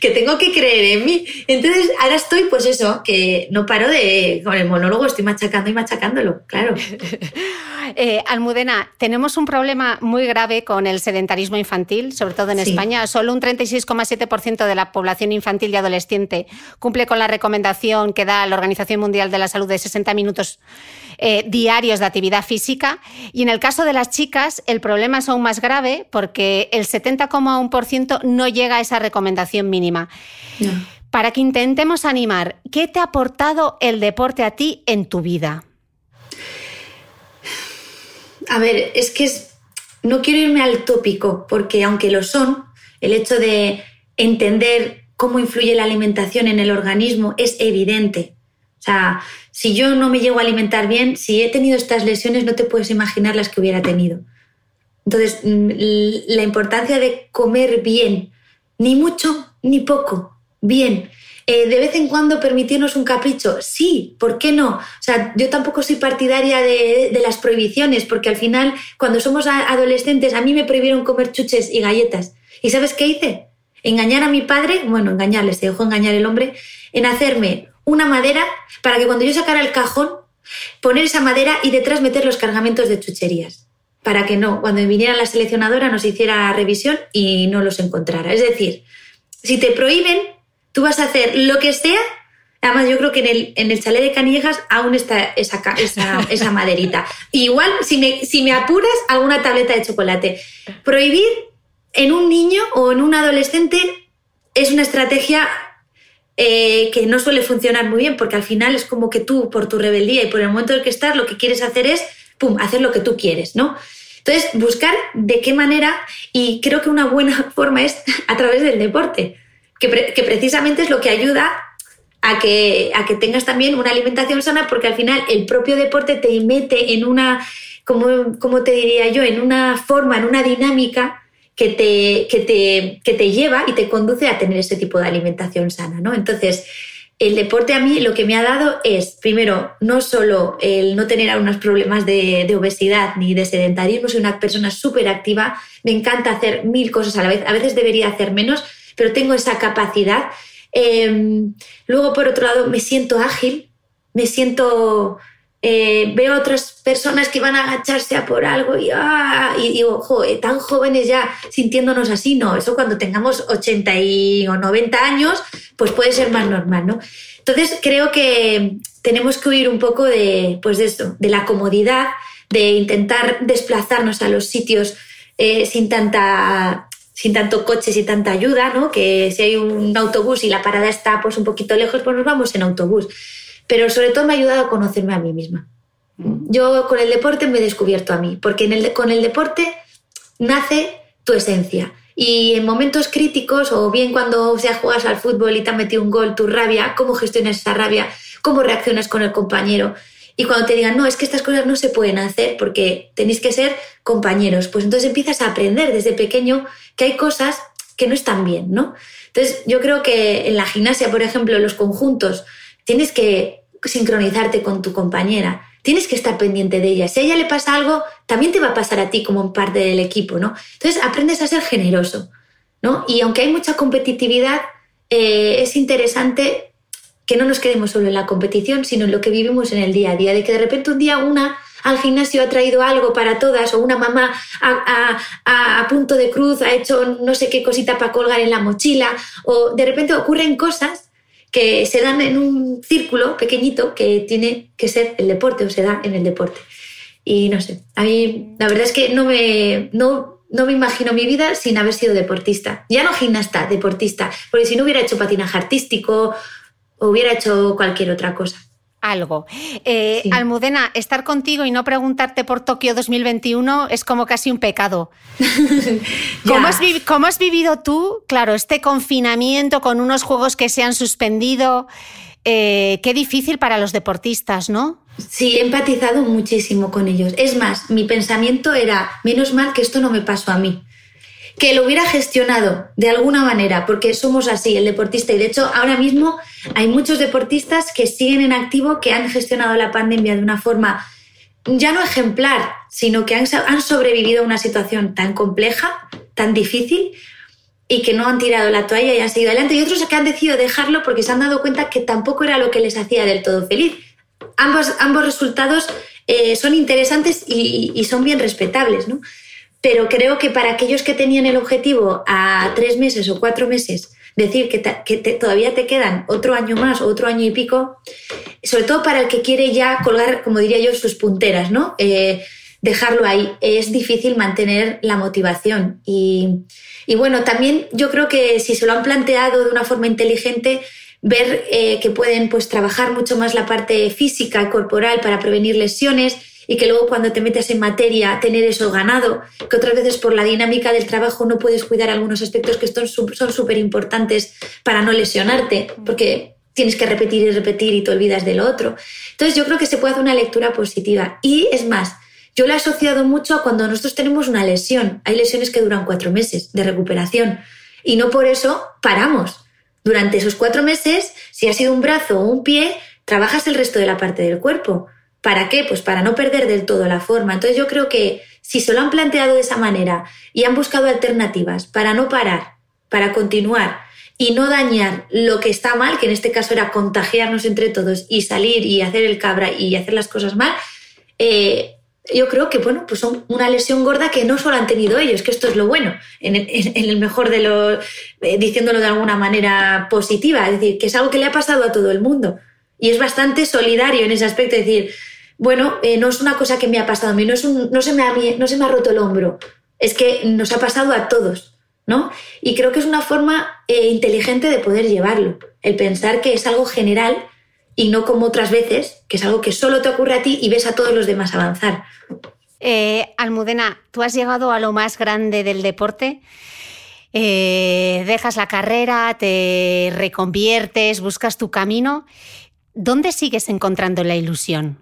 que tengo que creer en mí. Entonces, ahora estoy, pues eso, que no paro de, con el monólogo estoy machacando y machacándolo, claro. <laughs> Eh, Almudena, tenemos un problema muy grave con el sedentarismo infantil, sobre todo en España. Solo un 36,7% de la población infantil y adolescente cumple con la recomendación que da la Organización Mundial de la Salud de 60 minutos eh, diarios de actividad física. Y en el caso de las chicas, el problema es aún más grave porque el 70,1% no llega a esa recomendación mínima. Para que intentemos animar, ¿qué te ha aportado el deporte a ti en tu vida? A ver, es que no quiero irme al tópico, porque aunque lo son, el hecho de entender cómo influye la alimentación en el organismo es evidente. O sea, si yo no me llego a alimentar bien, si he tenido estas lesiones, no te puedes imaginar las que hubiera tenido. Entonces, mm, la importancia de comer bien, ni mucho ni poco, bien, eh, de vez en cuando permitirnos un capricho, sí, ¿por qué no? O sea, yo tampoco soy partidaria de, las prohibiciones, porque al final, cuando somos adolescentes, a mí me prohibieron comer chuches y galletas. ¿Y sabes qué hice? Engañar a mi padre, bueno, engañarles, se dejó engañar el hombre, en hacerme una madera para que cuando yo sacara el cajón, poner esa madera y detrás meter los cargamentos de chucherías. Para que no, cuando viniera la seleccionadora nos hiciera revisión y no los encontrara. Es decir, si te prohíben, Tú vas a hacer lo que sea. Además, yo creo que en el, en el chalet de Canillejas aún está esa, <laughs> esa, maderita. igual, si me, si me apuras, alguna tableta de chocolate. Prohibir en un niño o en un adolescente es una estrategia eh, que no suele funcionar muy bien, porque al final es como que tú, por tu rebeldía y por el momento en el que estás, lo que quieres hacer es, pum, hacer lo que tú quieres, ¿no? Entonces, buscar de qué manera, y creo que una buena forma es <laughs> a través del deporte, que, precisamente es lo que ayuda a que, a que tengas también una alimentación sana, porque al final el propio deporte te mete en una, como, como te diría yo, en una forma, en una dinámica que te, que, te, que te lleva y te conduce a tener ese tipo de alimentación sana, ¿no? Entonces, el deporte a mí lo que me ha dado es, primero, no solo el no tener algunos problemas de, obesidad ni de sedentarismo, soy una persona súper activa, me encanta hacer mil cosas a la vez, a veces debería hacer menos, pero tengo esa capacidad. Em, luego, por otro lado, me siento ágil, me siento eh, veo otras personas que van a agacharse a por algo y, ah, y digo, tan jóvenes ya sintiéndonos así, no, eso cuando tengamos 80 o 90 años, pues puede ser más normal, ¿no? Entonces creo que tenemos que huir un poco de, pues de esto, de la comodidad, de intentar desplazarnos a los sitios eh, sin tanta sin tanto coche, sin tanta ayuda, ¿no? Que si hay un autobús y la parada está pues un poquito lejos, pues nos vamos en autobús pero sobre todo me ha ayudado a conocerme a mí misma. Mm. Yo con el deporte me he descubierto a mí, porque en el, con el deporte nace tu esencia. Y en momentos críticos, o bien cuando sea, juegas al fútbol y te ha metido un gol, tu rabia, cómo gestionas esa rabia, cómo reaccionas con el compañero. Y cuando te digan, no, es que estas cosas no se pueden hacer porque tenéis que ser compañeros, pues entonces empiezas a aprender desde pequeño que hay cosas que no están bien, ¿no? Entonces yo creo que en la gimnasia, por ejemplo, los conjuntos, tienes que sincronizarte con tu compañera, tienes que estar pendiente de ella. Si a ella le pasa algo, también te va a pasar a ti como parte del equipo, ¿no? Entonces aprendes a ser generoso, ¿no? Y aunque hay mucha competitividad, eh, es interesante que no nos quedemos solo en la competición, sino en lo que vivimos en el día a día, de que de repente un día una al gimnasio ha traído algo para todas o una mamá a, a, punto de cruz ha hecho no sé qué cosita para colgar en la mochila o de repente ocurren cosas que se dan en un círculo pequeñito que tiene que ser el deporte o se da en el deporte. Y no sé, a mí la verdad es que no me, no, no me imagino mi vida sin haber sido deportista. Ya no gimnasta, deportista, porque si no hubiera hecho patinaje artístico o hubiera hecho cualquier otra cosa algo. Eh, Almudena, estar contigo y no preguntarte por Tokio 2021 es como casi un pecado. <laughs> ¿Cómo, has vivido tú, claro, este confinamiento con unos juegos que se han suspendido? Eh, qué difícil para los deportistas, ¿no? Sí, he empatizado muchísimo con ellos. Es más, mi pensamiento era, menos mal que esto no me pasó a mí que lo hubiera gestionado de alguna manera, porque somos así, el deportista. Y de hecho, ahora mismo hay muchos deportistas que siguen en activo, que han gestionado la pandemia de una forma ya no ejemplar, sino que han, sobrevivido a una situación tan compleja, tan difícil, y que no han tirado la toalla y han seguido adelante. Y otros que han decidido dejarlo porque se han dado cuenta que tampoco era lo que les hacía del todo feliz. Ambos, ambos resultados eh, son interesantes y, son bien respetables, ¿no? Pero creo que para aquellos que tenían el objetivo a tres meses o cuatro meses, decir que, todavía te quedan otro año más o otro año y pico, sobre todo para el que quiere ya colgar, como diría yo, sus punteras, ¿no? Eh, dejarlo ahí. Es difícil mantener la motivación. Y, bueno, también yo creo que si se lo han planteado de una forma inteligente, ver eh, que pueden pues, trabajar mucho más la parte física y corporal para prevenir lesiones y que luego cuando te metes en materia tener eso ganado, que otras veces por la dinámica del trabajo no puedes cuidar algunos aspectos que son súper importantes para no lesionarte, porque tienes que repetir y repetir y te olvidas de lo otro. Entonces yo creo que se puede hacer una lectura positiva. Y es más, yo la he asociado mucho a cuando nosotros tenemos una lesión. Hay lesiones que duran cuatro meses de recuperación y no por eso paramos. Durante esos cuatro meses, si ha sido un brazo o un pie, trabajas el resto de la parte del cuerpo. ¿Para qué? Pues para no perder del todo la forma. Entonces yo creo que si se lo han planteado de esa manera y han buscado alternativas para no parar, para continuar y no dañar lo que está mal, que en este caso era contagiarnos entre todos y salir y hacer el cabra y hacer las cosas mal, eh, yo creo que bueno, pues son una lesión gorda que no solo han tenido ellos, que esto es lo bueno, en, el mejor de los, eh, diciéndolo de alguna manera positiva, es decir, que es algo que le ha pasado a todo el mundo. Y es bastante solidario en ese aspecto, es decir, bueno, eh, no es una cosa que me ha pasado a mí, no, es no, se me ha, no se me ha roto el hombro, es que nos ha pasado a todos, ¿no? Y creo que es una forma eh, inteligente de poder llevarlo, el pensar que es algo general y no como otras veces, que es algo que solo te ocurre a ti y ves a todos los demás avanzar. Eh, Almudena, tú has llegado a lo más grande del deporte. Eh, dejas la carrera, te reconviertes, buscas tu camino. ¿Dónde sigues encontrando la ilusión?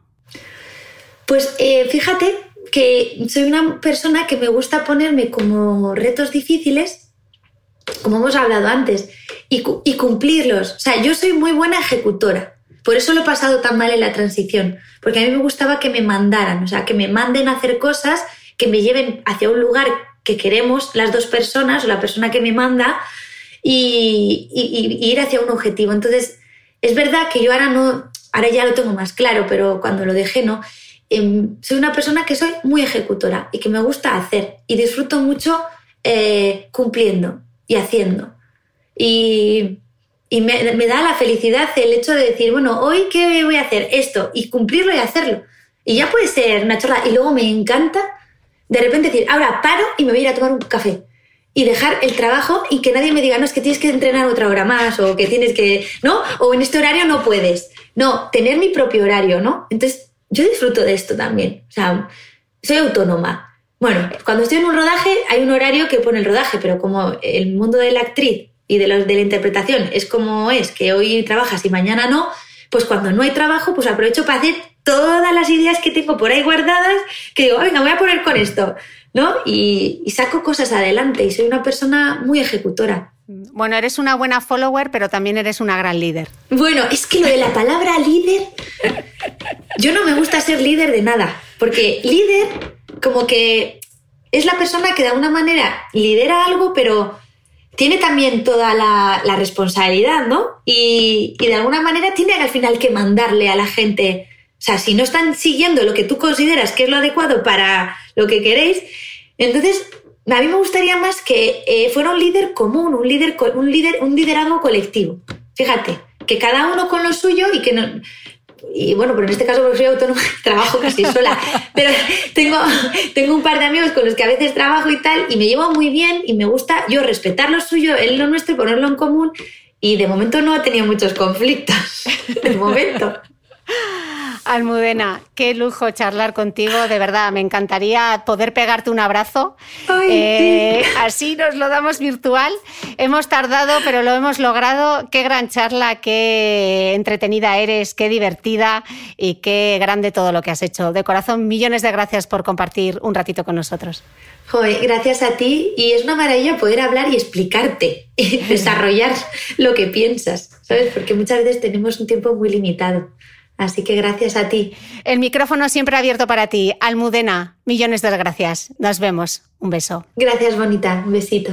Pues eh, fíjate que soy una persona que me gusta ponerme como retos difíciles, como hemos hablado antes, y, y cumplirlos. O sea, yo soy muy buena ejecutora. Por eso lo he pasado tan mal en la transición, porque a mí me gustaba que me mandaran, o sea, que me manden a hacer cosas que me lleven hacia un lugar que queremos las dos personas o la persona que me manda y, ir hacia un objetivo. Entonces, es verdad que yo ahora no, ahora ya lo tengo más claro, pero cuando lo dejé no. Em, soy una persona que soy muy ejecutora y que me gusta hacer y disfruto mucho eh, cumpliendo y haciendo. Y, y me, da la felicidad el hecho de decir, bueno, hoy qué voy a hacer esto y cumplirlo y hacerlo. Y ya puede ser una chorrada. Y luego me encanta de repente decir, ahora paro y me voy a ir a tomar un café. Y dejar el trabajo y que nadie me diga, no, es que tienes que entrenar otra hora más o que tienes que, ¿no? O en este horario no puedes. No, tener mi propio horario, ¿no? Entonces, yo disfruto de esto también. O sea, soy autónoma. Bueno, cuando estoy en un rodaje hay un horario que pone el rodaje, pero como el mundo de la actriz y de, los, de la interpretación es como es, que hoy trabajas y mañana no, pues cuando no hay trabajo, pues aprovecho para hacer todas las ideas que tengo por ahí guardadas, que digo, venga, voy a poner con esto, ¿no? Y, saco cosas adelante y soy una persona muy ejecutora. Bueno, eres una buena follower, pero también eres una gran líder. Bueno, es que lo de la palabra líder, yo no me gusta ser líder de nada, porque líder como que es la persona que de alguna manera lidera algo, pero tiene también toda la, responsabilidad, ¿no? Y, de alguna manera tiene al final que mandarle a la gente. O sea, si no están siguiendo lo que tú consideras que es lo adecuado para lo que queréis, entonces a mí me gustaría más que eh, fuera un líder común, un líder, un líder, un liderazgo colectivo. Fíjate, que cada uno con lo suyo y que no, y bueno, pero en este caso porque soy autónoma, trabajo casi <laughs> sola, pero tengo, tengo un par de amigos con los que a veces trabajo y tal, y me llevo muy bien y me gusta yo respetar lo suyo, él lo nuestro y ponerlo en común, y de momento no he tenido muchos conflictos, <laughs> de momento. Almudena, qué lujo charlar contigo, de verdad, me encantaría poder pegarte un abrazo. Eh, así nos lo damos virtual. Hemos tardado, pero lo hemos logrado. Qué gran charla, qué entretenida eres, qué divertida y qué grande todo lo que has hecho. De corazón, millones de gracias por compartir un ratito con nosotros. Joder, gracias a ti y es una maravilla poder hablar y explicarte y <laughs> desarrollar lo que piensas, ¿sabes? Porque muchas veces tenemos un tiempo muy limitado. Así que gracias a ti. El micrófono siempre abierto para ti. Almudena, millones de gracias. Nos vemos. Un beso. Gracias, bonita. Un besito.